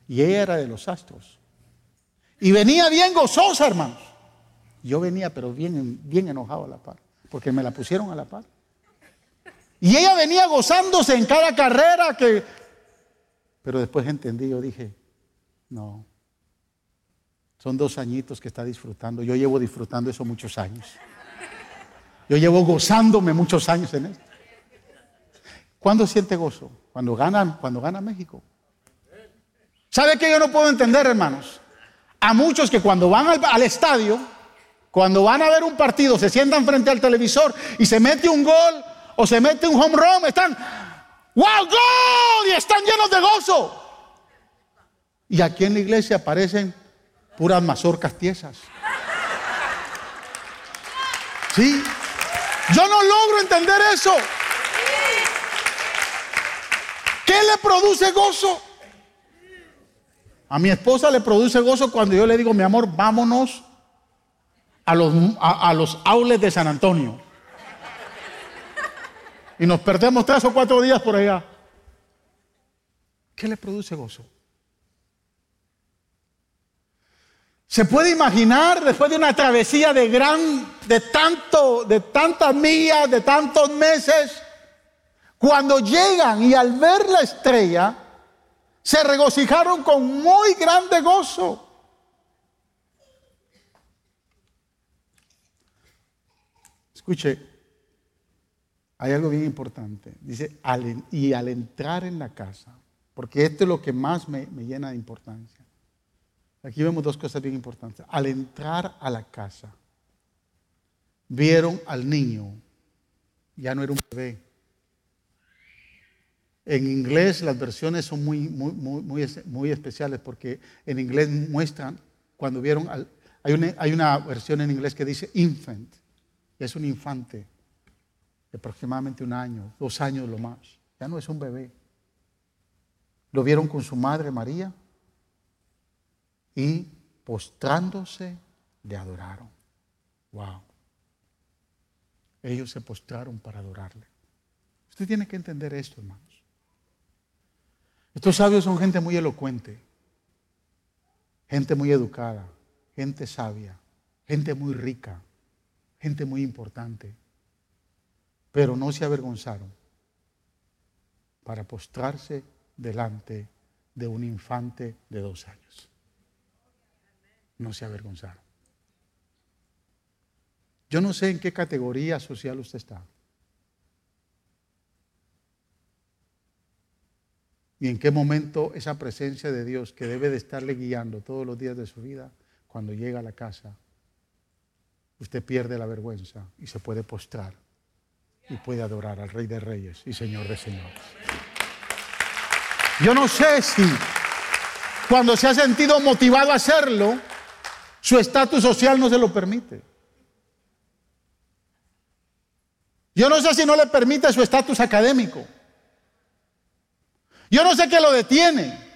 Y ella era de los Astros. Y venía bien gozosa, hermanos. Yo venía, pero bien, bien enojado a la par, porque me la pusieron a la par. Y ella venía gozándose en cada carrera que... Pero después entendí, yo dije, no, son dos añitos que está disfrutando. Yo llevo disfrutando eso muchos años. Yo llevo gozándome muchos años en esto. ¿Cuándo siente gozo? Cuando gana, cuando gana México. ¿Sabe qué yo no puedo entender, hermanos? A muchos que cuando van al, estadio, cuando van a ver un partido, se sientan frente al televisor y se mete un gol o se mete un home run, están, ¡Wow, gol! Y están llenos de gozo. Y aquí en la iglesia aparecen puras mazorcas tiesas. ¿Sí? Yo no logro entender eso. ¿Qué le produce gozo? A mi esposa le produce gozo cuando yo le digo, mi amor, vámonos a los, a, los outlets de San Antonio. Y nos perdemos tres o cuatro días por allá. ¿Qué le produce gozo? Se puede imaginar después de una travesía de gran, de tanto, de tantas millas, de tantos meses, cuando llegan y al ver la estrella, se regocijaron con muy grande gozo. Escuche, hay algo bien importante. Dice, y al entrar en la casa, porque esto es lo que más me, me llena de importancia. Aquí vemos dos cosas bien importantes. Al entrar a la casa, vieron al niño, ya no era un bebé, en inglés las versiones son muy, muy, muy, muy, especiales porque en inglés muestran cuando vieron, hay, una, hay una versión en inglés que dice infant, es un infante de aproximadamente un año, dos años lo más, ya no es un bebé. Lo vieron con su madre María y postrándose le adoraron. Wow. Ellos se postraron para adorarle. Usted tiene que entender esto, hermano. Estos sabios son gente muy elocuente, gente muy educada, gente sabia, gente muy rica, gente muy importante, pero no se avergonzaron para postrarse delante de un infante de dos años. No se avergonzaron. Yo no sé en qué categoría social usted está. y en qué momento esa presencia de Dios que debe de estarle guiando todos los días de su vida, cuando llega a la casa, usted pierde la vergüenza y se puede postrar y puede adorar al Rey de Reyes y Señor de Señores. Yo no sé si cuando se ha sentido motivado a hacerlo, su estatus social no se lo permite. Yo no sé si no le permite su estatus académico. Yo no sé qué lo detiene.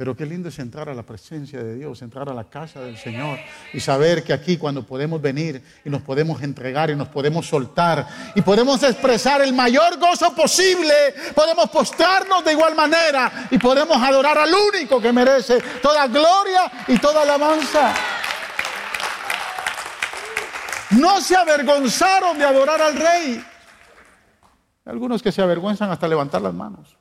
Pero qué lindo es entrar a la presencia de Dios, entrar a la casa del Señor y saber que aquí cuando podemos venir y nos podemos entregar y nos podemos soltar y podemos expresar el mayor gozo posible, podemos postrarnos de igual manera y podemos adorar al único que merece toda gloria y toda alabanza. No se avergonzaron de adorar al Rey. Algunos que se avergüenzan hasta levantar las manos.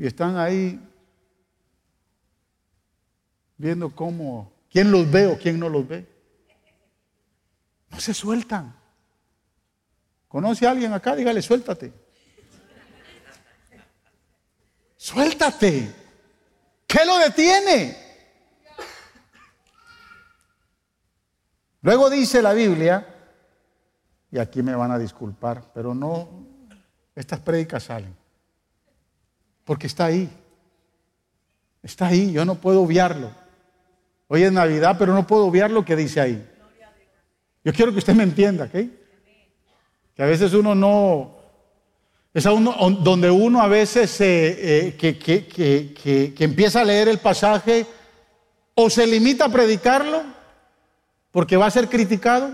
Y están ahí viendo cómo, quién los ve o quién no los ve. No se sueltan. ¿Conoce a alguien acá? Dígale, suéltate. Suéltate. ¿Qué lo detiene? Luego dice la Biblia, y aquí me van a disculpar, pero no, estas prédicas salen, porque está ahí. Está ahí, yo no puedo obviarlo. Hoy es Navidad, pero no puedo obviar lo que dice ahí. Yo quiero que usted me entienda, ¿ok? Que a veces uno no... Es uno, donde uno a veces eh, que, que empieza a leer el pasaje o se limita a predicarlo porque va a ser criticado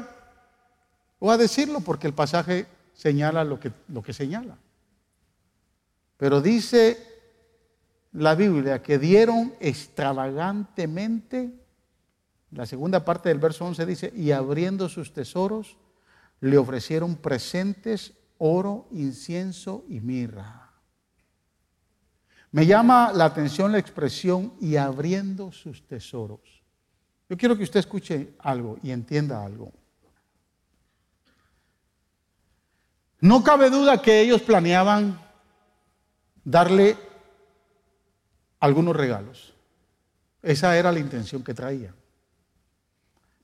o a decirlo porque el pasaje señala lo que, lo que señala. Pero dice la Biblia que dieron extravagantemente, la segunda parte del verso 11 dice, y abriendo sus tesoros, le ofrecieron presentes, oro, incienso y mirra. Me llama la atención la expresión y abriendo sus tesoros. Yo quiero que usted escuche algo y entienda algo. No cabe duda que ellos planeaban darle algunos regalos. Esa era la intención que traía.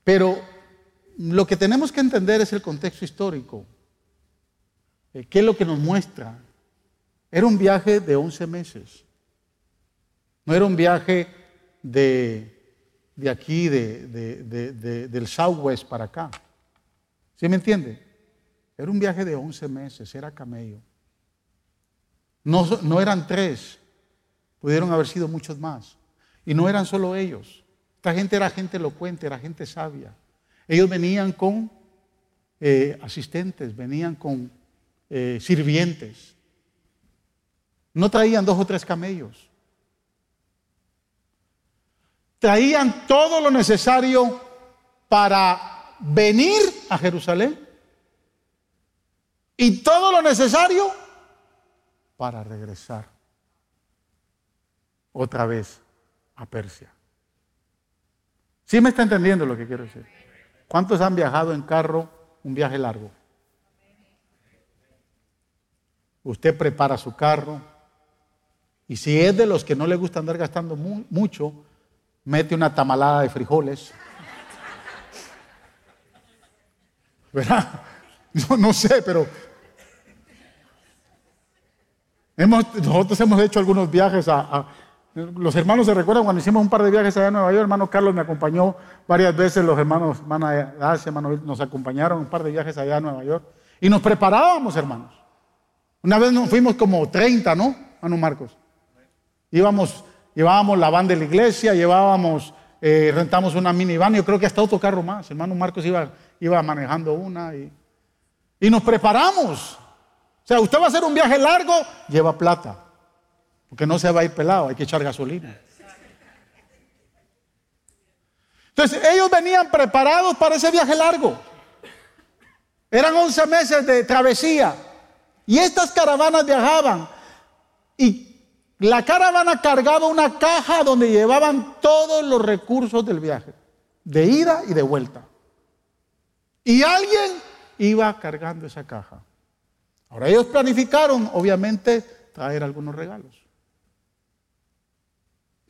Pero lo que tenemos que entender es el contexto histórico. Eh, ¿Qué es lo que nos muestra? Era un viaje de 11 meses. No era un viaje de, de aquí, de, del Southwest para acá. ¿Sí me entiende? Era un viaje de 11 meses, era camello. No, eran tres, pudieron haber sido muchos más. Y no eran solo ellos. Esta gente era gente elocuente, era gente sabia. Ellos venían con eh, asistentes, venían con eh, sirvientes. No traían dos o tres camellos. Traían todo lo necesario para venir a Jerusalén y todo lo necesario para regresar otra vez a Persia. ¿Sí me está entendiendo lo que quiero decir? ¿Cuántos han viajado en carro un viaje largo? Usted prepara su carro y si es de los que no le gusta andar gastando mucho, mete una tamalada de frijoles. ¿Verdad? No, no sé, pero nosotros hemos hecho algunos viajes a, Los hermanos se recuerdan cuando hicimos un par de viajes allá a Nueva York, hermano Carlos me acompañó varias veces, los hermanos, hermana Asia, hermano, nos acompañaron un par de viajes allá a Nueva York. Y nos preparábamos, hermanos. Una vez nos fuimos como 30, ¿no? Hermano Marcos. Íbamos, llevábamos la van de la iglesia, llevábamos, eh, rentamos una minivan, yo creo que hasta otro carro más. Hermano Marcos iba, iba manejando una y y nos preparamos. O sea, usted va a hacer un viaje largo, lleva plata. Porque no se va a ir pelado, hay que echar gasolina. Entonces, ellos venían preparados para ese viaje largo. Eran 11 meses de travesía. Y estas caravanas viajaban. Y la caravana cargaba una caja donde llevaban todos los recursos del viaje. De ida y de vuelta. Y alguien iba cargando esa caja. Ahora ellos planificaron, obviamente, traer algunos regalos.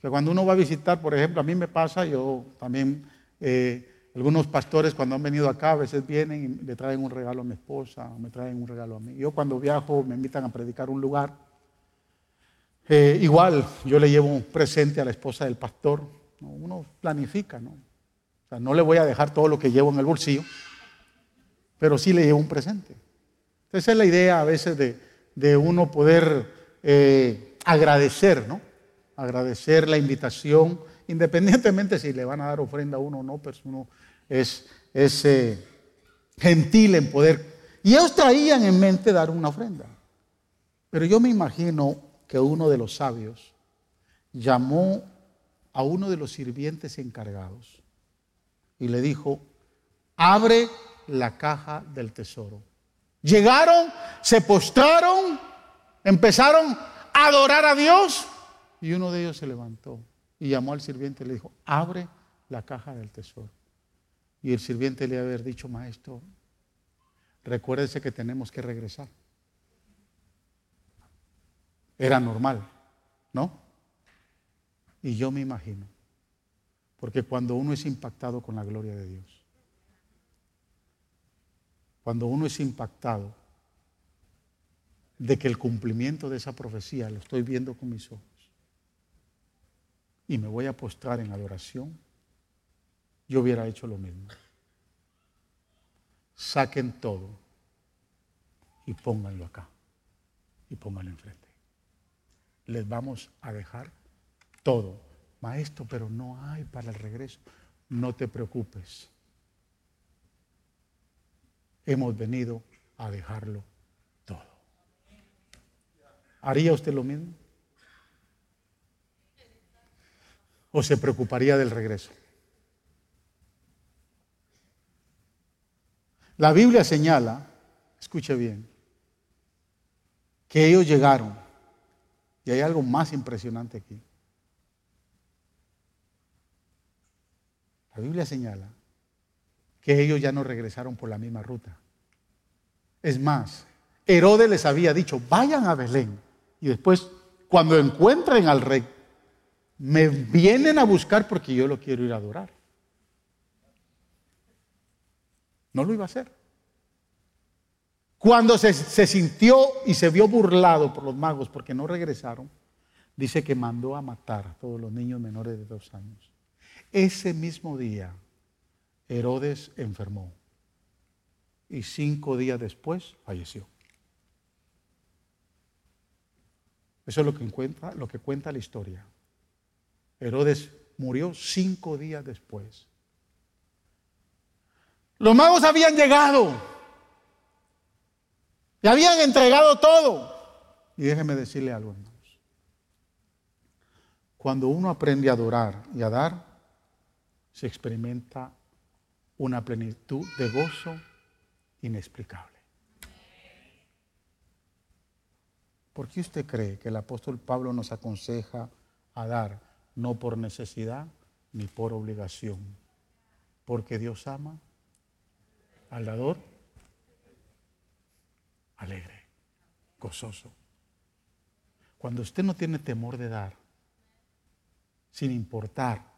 Que cuando uno va a visitar, por ejemplo, a mí me pasa, yo también, eh, algunos pastores cuando han venido acá a veces vienen y le traen un regalo a mi esposa, o me traen un regalo a mí. Yo cuando viajo me invitan a predicar un lugar. Eh, igual yo le llevo un presente a la esposa del pastor. Uno planifica, ¿no? O sea, no le voy a dejar todo lo que llevo en el bolsillo pero sí le llevo un presente. Esa es la idea a veces de, uno poder eh, agradecer, ¿no? Agradecer la invitación, independientemente si le van a dar ofrenda a uno o no, pero uno es, eh, gentil en poder. Y ellos traían en mente dar una ofrenda. Pero yo me imagino que uno de los sabios llamó a uno de los sirvientes encargados y le dijo, abre la caja del tesoro. Llegaron, se postraron, empezaron a adorar a Dios y uno de ellos se levantó y llamó al sirviente y le dijo, abre la caja del tesoro. Y el sirviente le había dicho, maestro, recuérdese que tenemos que regresar. Era normal, ¿no? Y yo me imagino, porque cuando uno es impactado con la gloria de Dios, cuando uno es impactado de que el cumplimiento de esa profecía lo estoy viendo con mis ojos y me voy a postrar en adoración, yo hubiera hecho lo mismo. Saquen todo y pónganlo acá y pónganlo enfrente. Les vamos a dejar todo. Maestro, pero no hay para el regreso. No te preocupes hemos venido a dejarlo todo. ¿Haría usted lo mismo? ¿O se preocuparía del regreso? La Biblia señala, escuche bien, que ellos llegaron, y hay algo más impresionante aquí. La Biblia señala que ellos ya no regresaron por la misma ruta. Es más, Herodes les había dicho, vayan a Belén y después, cuando encuentren al rey, me vienen a buscar porque yo lo quiero ir a adorar. No lo iba a hacer. Cuando se, se, sintió y se vio burlado por los magos porque no regresaron, dice que mandó a matar a todos los niños menores de dos años. Ese mismo día Herodes enfermó y cinco días después falleció. Eso es lo que, cuenta, lo que cuenta la historia. Herodes murió cinco días después. Los magos habían llegado y habían entregado todo. Y déjeme decirle algo, hermanos. Cuando uno aprende a adorar y a dar, se experimenta una plenitud de gozo inexplicable. ¿Por qué usted cree que el apóstol Pablo nos aconseja a dar no por necesidad ni por obligación? Porque Dios ama al dador alegre, gozoso. Cuando usted no tiene temor de dar, sin importar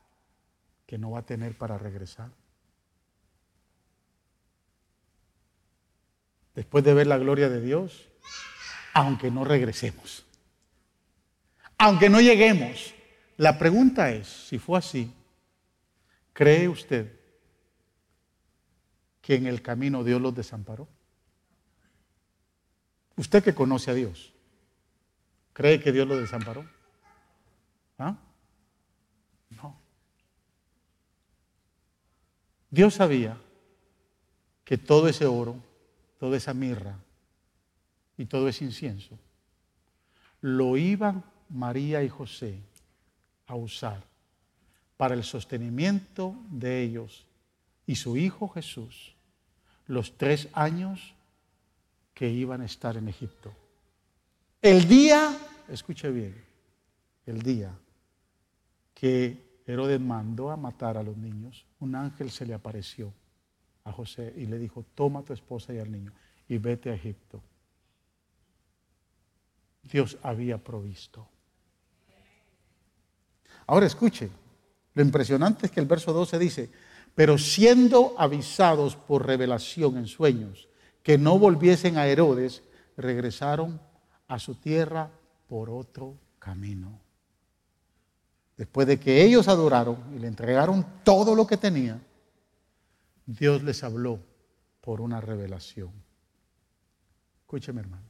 que no va a tener para regresar, después de ver la gloria de Dios, aunque no regresemos, aunque no lleguemos. La pregunta es, si fue así, ¿cree usted que en el camino Dios los desamparó? Usted que conoce a Dios, ¿cree que Dios los desamparó? ¿Ah? No. Dios sabía que todo ese oro toda esa mirra y todo ese incienso, lo iban María y José a usar para el sostenimiento de ellos y su hijo Jesús los tres años que iban a estar en Egipto. El día, escuche bien, el día que Herodes mandó a matar a los niños, un ángel se le apareció a José y le dijo, toma a tu esposa y al niño y vete a Egipto. Dios había provisto. Ahora escuche, lo impresionante es que el verso 12 dice, pero siendo avisados por revelación en sueños que no volviesen a Herodes, regresaron a su tierra por otro camino. Después de que ellos adoraron y le entregaron todo lo que tenían, Dios les habló por una revelación. Escúcheme, hermano.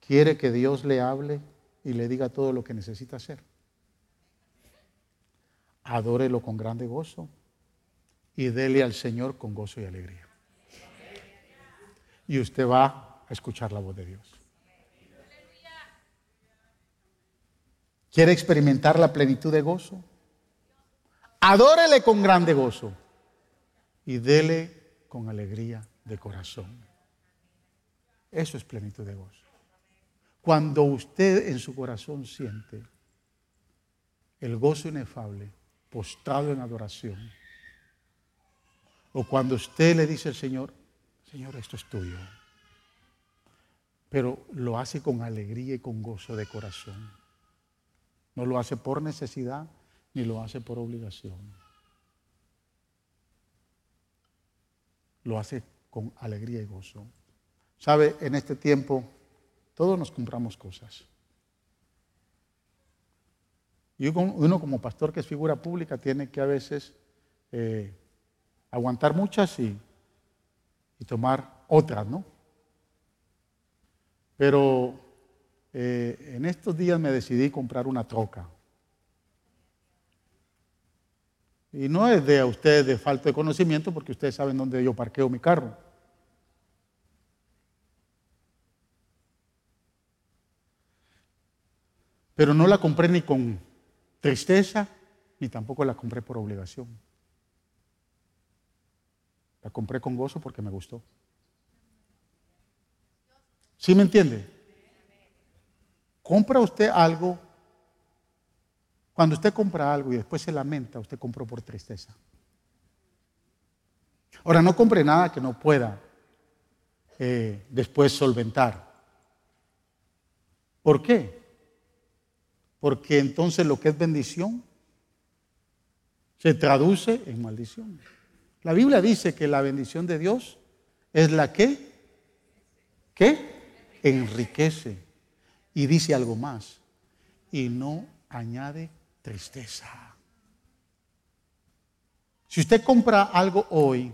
¿Quiere que Dios le hable y le diga todo lo que necesita hacer? Adórelo con grande gozo y dele al Señor con gozo y alegría. Y usted va a escuchar la voz de Dios. ¿Quiere experimentar la plenitud de gozo? Adórele con grande gozo y dele con alegría de corazón. Eso es plenitud de gozo. Cuando usted en su corazón siente el gozo inefable, postrado en adoración, O cuando usted le dice al Señor, Señor, esto es tuyo. Pero lo hace con alegría y con gozo de corazón. No lo hace por necesidad ni lo hace por obligación. Lo hace con alegría y gozo. Sabe, en este tiempo todos nos compramos cosas. Y uno como pastor que es figura pública tiene que a veces eh, aguantar muchas y, tomar otras, ¿no? Pero eh, en estos días me decidí comprar una troca. Y no es de a ustedes de falta de conocimiento, porque ustedes saben dónde yo parqueo mi carro. Pero no la compré ni con tristeza, ni tampoco la compré por obligación. La compré con gozo porque me gustó. ¿Sí me entiende? Compra usted algo, cuando usted compra algo y después se lamenta, usted compró por tristeza. Ahora, no compre nada que no pueda eh, después solventar. ¿Por qué? porque entonces lo que es bendición se traduce en maldición. La Biblia dice que la bendición de Dios es la que, ¿qué? Enriquece. Y dice algo más, y no añade tristeza. Si usted compra algo hoy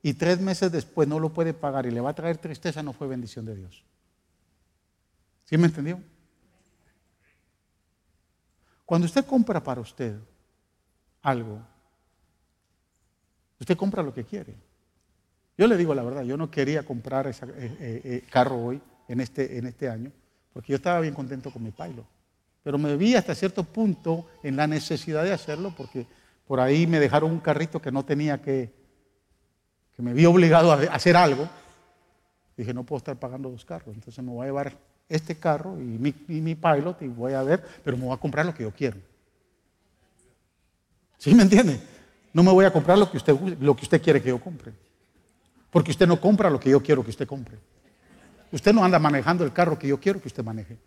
y tres meses después no lo puede pagar y le va a traer tristeza, no fue bendición de Dios. ¿Sí me entendió? Cuando usted compra para usted algo, usted compra lo que quiere. Yo le digo la verdad, yo no quería comprar ese eh, eh, eh, carro hoy, en este, en este año, porque yo estaba bien contento con mi Pilot. Pero me vi hasta cierto punto en la necesidad de hacerlo, porque por ahí me dejaron un carrito que no tenía que, que me vi obligado a hacer algo. Dije, no puedo estar pagando dos carros, entonces me voy a llevar este carro y mi, pilot y voy a ver, pero me voy a comprar lo que yo quiero. ¿Sí me entiende? No me voy a comprar lo que usted, lo que usted quiere que yo compre. Porque usted no compra lo que yo quiero que usted compre. Usted no anda manejando el carro que yo quiero que usted maneje.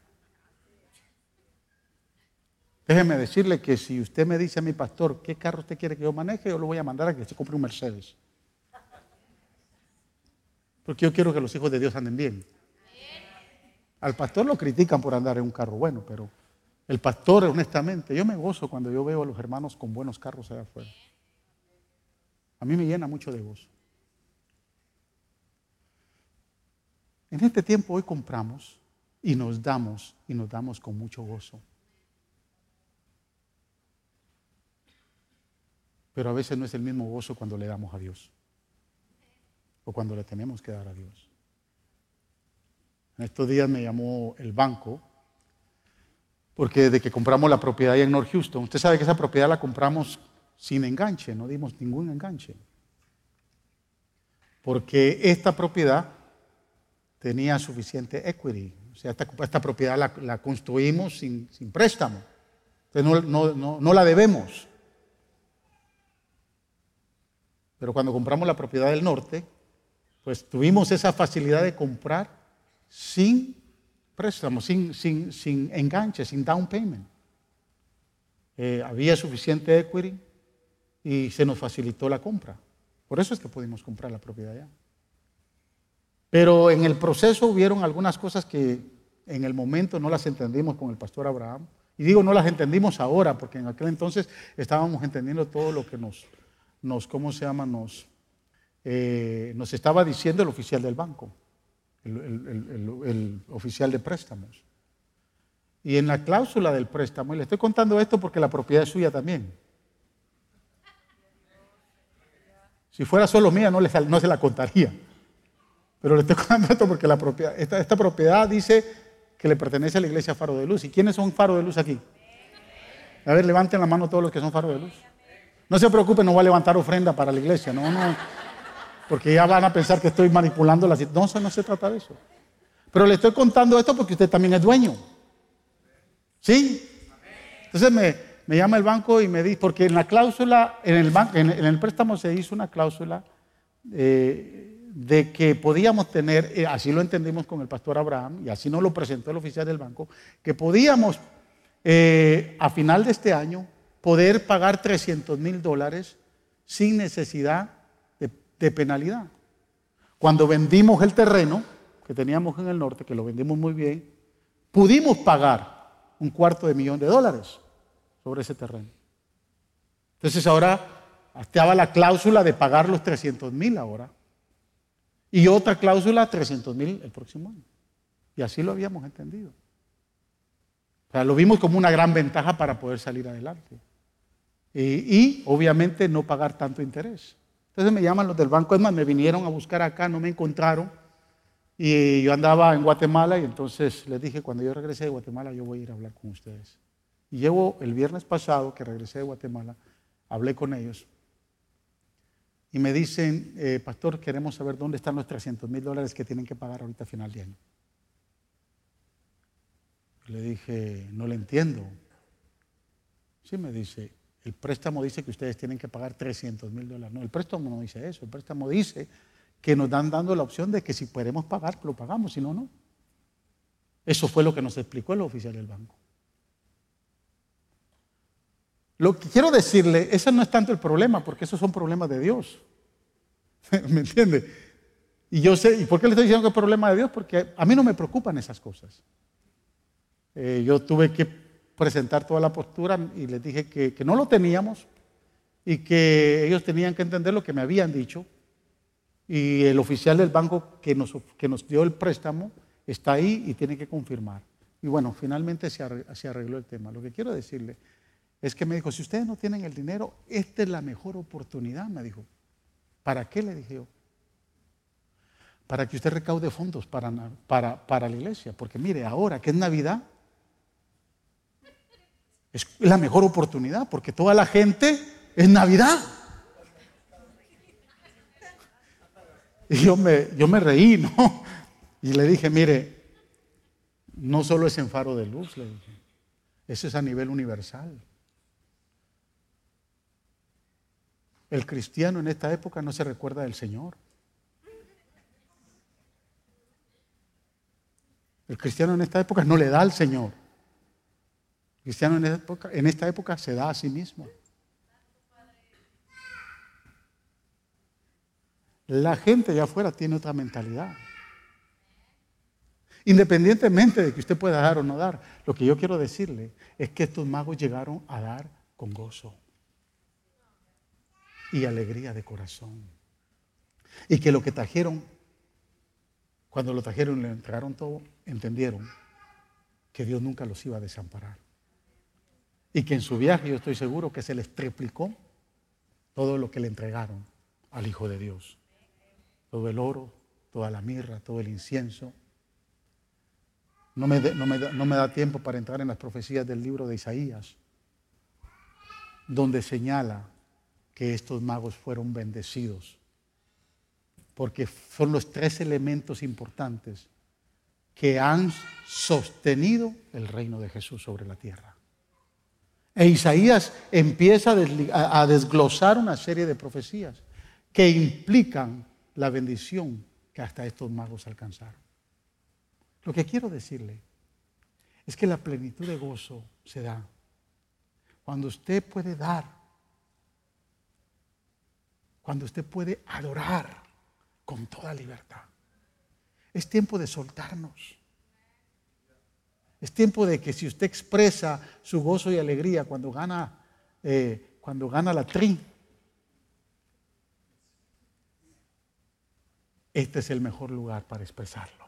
Déjeme decirle que si usted me dice a mi pastor qué carro usted quiere que yo maneje, yo lo voy a mandar a que se compre un Mercedes. Porque yo quiero que los hijos de Dios anden bien. Al pastor lo critican por andar en un carro bueno, pero el pastor, honestamente, yo me gozo cuando yo veo a los hermanos con buenos carros allá afuera. A mí me llena mucho de gozo. En este tiempo hoy compramos y nos damos y nos damos con mucho gozo. Pero a veces no es el mismo gozo cuando le damos a Dios o cuando le tenemos que dar a Dios. En estos días me llamó el banco, porque desde que compramos la propiedad en North Houston, usted sabe que esa propiedad la compramos sin enganche, no dimos ningún enganche. Porque esta propiedad tenía suficiente equity, o sea, esta, propiedad la, construimos sin, préstamo, entonces no la debemos. Pero cuando compramos la propiedad del norte, pues tuvimos esa facilidad de comprar sin préstamo, sin, sin, sin enganche, sin down payment. Eh, había suficiente equity y se nos facilitó la compra. Por eso es que pudimos comprar la propiedad ya. Pero en el proceso hubieron algunas cosas que en el momento no las entendimos con el pastor Abraham. Y digo, no las entendimos ahora, porque en aquel entonces estábamos entendiendo todo lo que nos, nos ¿cómo se llama? Nos, eh, nos estaba diciendo el oficial del banco el, oficial de préstamos. Y en la cláusula del préstamo, y le estoy contando esto porque la propiedad es suya también. Si fuera solo mía, no, no se la contaría. Pero le estoy contando esto porque la propiedad, esta, esta propiedad dice que le pertenece a la iglesia Faro de Luz. ¿Y quiénes son Faro de Luz aquí? A ver, levanten la mano todos los que son Faro de Luz. No se preocupen, no voy a levantar ofrenda para la iglesia. No, no, porque ya van a pensar que estoy manipulando la situación. No, no se trata de eso. Pero le estoy contando esto porque usted también es dueño. ¿Sí? Entonces me, llama el banco y me dice, porque en la cláusula, en el, en el préstamo se hizo una cláusula eh, de que podíamos tener, eh, así lo entendimos con el pastor Abraham, y así nos lo presentó el oficial del banco, que podíamos eh, a final de este año poder pagar 300 mil dólares sin necesidad de penalidad. Cuando vendimos el terreno que teníamos en el norte, que lo vendimos muy bien, pudimos pagar un cuarto de millón de dólares sobre ese terreno. Entonces ahora estaba la cláusula de pagar los 300 mil ahora. Y otra cláusula, 300 mil el próximo año. Y así lo habíamos entendido. O sea, lo vimos como una gran ventaja para poder salir adelante. Y, obviamente no pagar tanto interés. Entonces me llaman los del banco, es más, me vinieron a buscar acá, no me encontraron. Y yo andaba en Guatemala y entonces les dije, cuando yo regrese de Guatemala, yo voy a ir a hablar con ustedes. Y llevo el viernes pasado, que regresé de Guatemala, hablé con ellos. Y me dicen, eh, pastor, queremos saber dónde están los 300 mil dólares que tienen que pagar ahorita a final de año. Le dije, no le entiendo. Sí, me dice, el préstamo dice que ustedes tienen que pagar 300 mil dólares. No, el préstamo no dice eso. El préstamo dice que nos dan dando la opción de que si podemos pagar, lo pagamos, si no, no. Eso fue lo que nos explicó el oficial del banco. Lo que quiero decirle, ese no es tanto el problema, porque esos son problemas de Dios. ¿Me entiende? Y yo sé, ¿y por qué le estoy diciendo que es problema de Dios? Porque a mí no me preocupan esas cosas. Eh, yo tuve que presentar toda la postura y les dije que, no lo teníamos y que ellos tenían que entender lo que me habían dicho y el oficial del banco que nos, que nos dio el préstamo está ahí y tiene que confirmar. Y bueno, finalmente se arregló, el tema. Lo que quiero decirle es que me dijo, si ustedes no tienen el dinero, esta es la mejor oportunidad, me dijo. ¿Para qué? Le dije yo. Para que usted recaude fondos para, para, para la iglesia. Porque mire, ahora que es Navidad, es la mejor oportunidad, porque toda la gente es Navidad. Y yo me, yo me reí, ¿no? Y le dije, mire, no solo es en faro de luz, le dije, eso es a nivel universal. El cristiano en esta época no se recuerda del Señor. El cristiano en esta época no le da al Señor. Cristiano en esta época, en esta época se da a sí mismo. La gente allá afuera tiene otra mentalidad. Independientemente de que usted pueda dar o no dar, lo que yo quiero decirle es que estos magos llegaron a dar con gozo y alegría de corazón. Y que lo que trajeron, cuando lo trajeron y le entregaron todo, entendieron que Dios nunca los iba a desamparar. Y que en su viaje yo estoy seguro que se les triplicó todo lo que le entregaron al Hijo de Dios todo el oro, toda la mirra, todo el incienso. No me, da tiempo para entrar en las profecías del libro de Isaías, donde señala que estos magos fueron bendecidos, porque son los tres elementos importantes que han sostenido el reino de Jesús sobre la tierra. E Isaías empieza a desglosar una serie de profecías que implican la bendición que hasta estos magos alcanzaron. Lo que quiero decirle es que la plenitud de gozo se da cuando usted puede dar, cuando usted puede adorar con toda libertad. Es tiempo de soltarnos. Es tiempo de que si usted expresa su gozo y alegría cuando gana, eh, cuando gana la tri, este es el mejor lugar para expresarlo.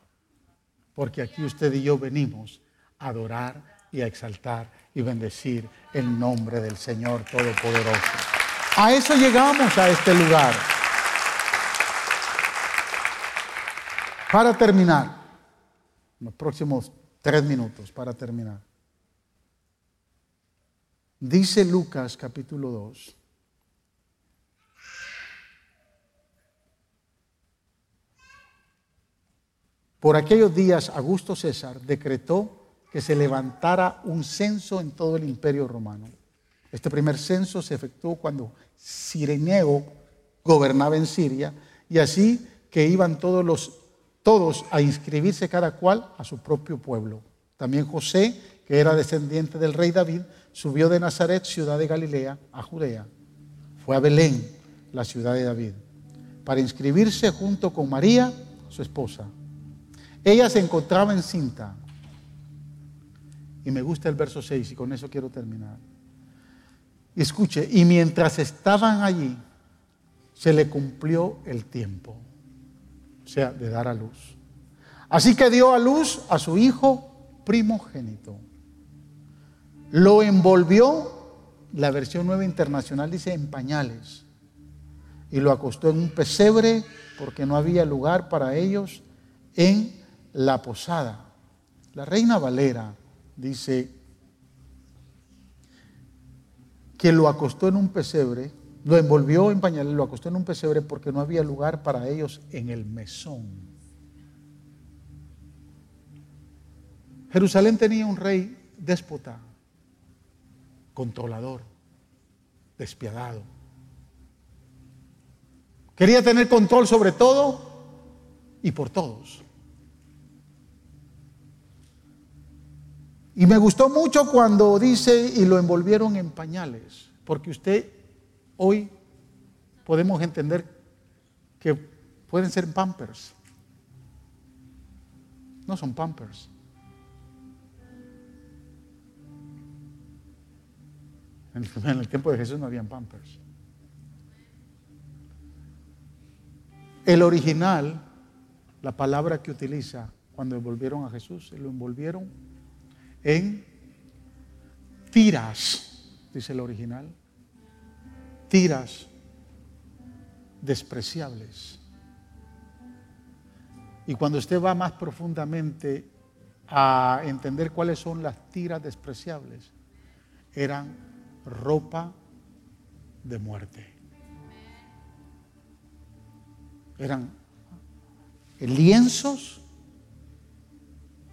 Porque aquí usted y yo venimos a adorar y a exaltar y bendecir el nombre del Señor Todopoderoso. A eso llegamos a este lugar. Para terminar, los próximos tres minutos, para terminar. Dice Lucas capítulo 2 Por aquellos días, Augusto César decretó que se levantara un censo en todo el imperio romano. Este primer censo se efectuó cuando Sireneo gobernaba en Siria Y así que iban todos los todos a inscribirse cada cual a su propio pueblo. También José, que era descendiente del rey David, subió de Nazaret, ciudad de Galilea, a Judea. Fue a Belén, la ciudad de David, para inscribirse junto con María, su esposa. Ella se encontraba encinta. Y me gusta el verso 6 y con eso quiero terminar. Escuche, y mientras estaban allí, se le cumplió el tiempo, o sea, de dar a luz. Así que dio a luz a su hijo primogénito. Lo envolvió, la versión nueva internacional dice, en pañales. Y lo acostó en un pesebre porque no había lugar para ellos en la posada. La reina Valera dice que lo acostó en un pesebre, lo envolvió en pañales, lo acostó en un pesebre porque no había lugar para ellos en el mesón. Jerusalén tenía un rey déspota, controlador, despiadado. Quería tener control sobre todo y por todos. Y me gustó mucho cuando dice, y lo envolvieron en pañales, porque usted hoy podemos entender que pueden ser pampers. No son pampers. En el tiempo de Jesús no habían pampers. El original, la palabra que utiliza cuando envolvieron a Jesús, lo envolvieron en tiras, dice el original, tiras despreciables. Y cuando usted va más profundamente a entender cuáles son las tiras despreciables, eran ropa de muerte. Eran lienzos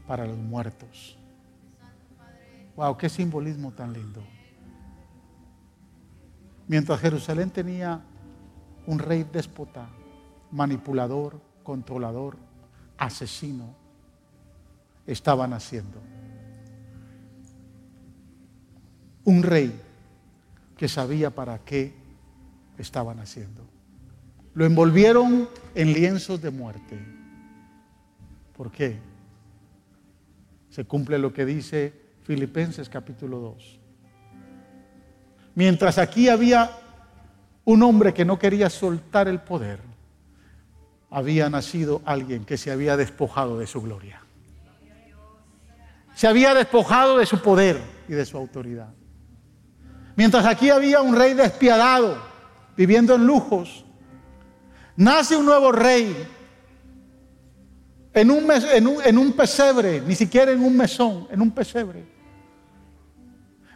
para los muertos. Wow, qué simbolismo tan lindo. Mientras Jerusalén tenía un rey déspota, manipulador, controlador, asesino, estaban haciendo. Un rey que sabía para qué estaban haciendo. Lo envolvieron en lienzos de muerte. ¿Por qué? Se cumple lo que dice Filipenses capítulo 2. Mientras aquí había un hombre que no quería soltar el poder, había nacido alguien que se había despojado de su gloria. Se había despojado de su poder y de su autoridad. Mientras aquí había un rey despiadado, viviendo en lujos, nace un nuevo rey en un, pesebre, ni siquiera en un mesón, en un pesebre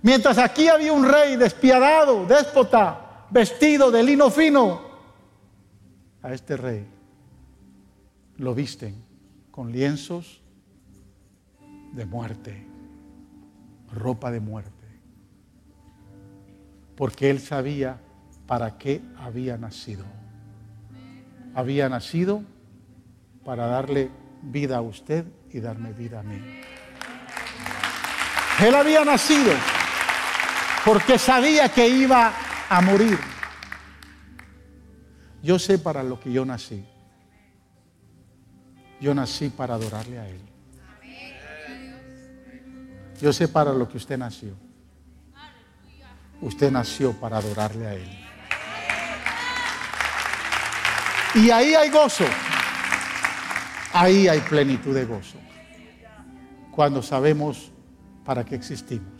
Mientras aquí había un rey despiadado, déspota, vestido de lino fino, a este rey lo visten con lienzos de muerte, ropa de muerte, porque él sabía para qué había nacido. Había nacido para darle vida a usted y darme vida a mí. Él había nacido porque sabía que iba a morir. Yo sé para lo que yo nací. Yo nací para adorarle a Él. Yo sé para lo que usted nació. Usted nació para adorarle a Él. Y ahí hay gozo. Ahí hay plenitud de gozo. Cuando sabemos para qué existimos.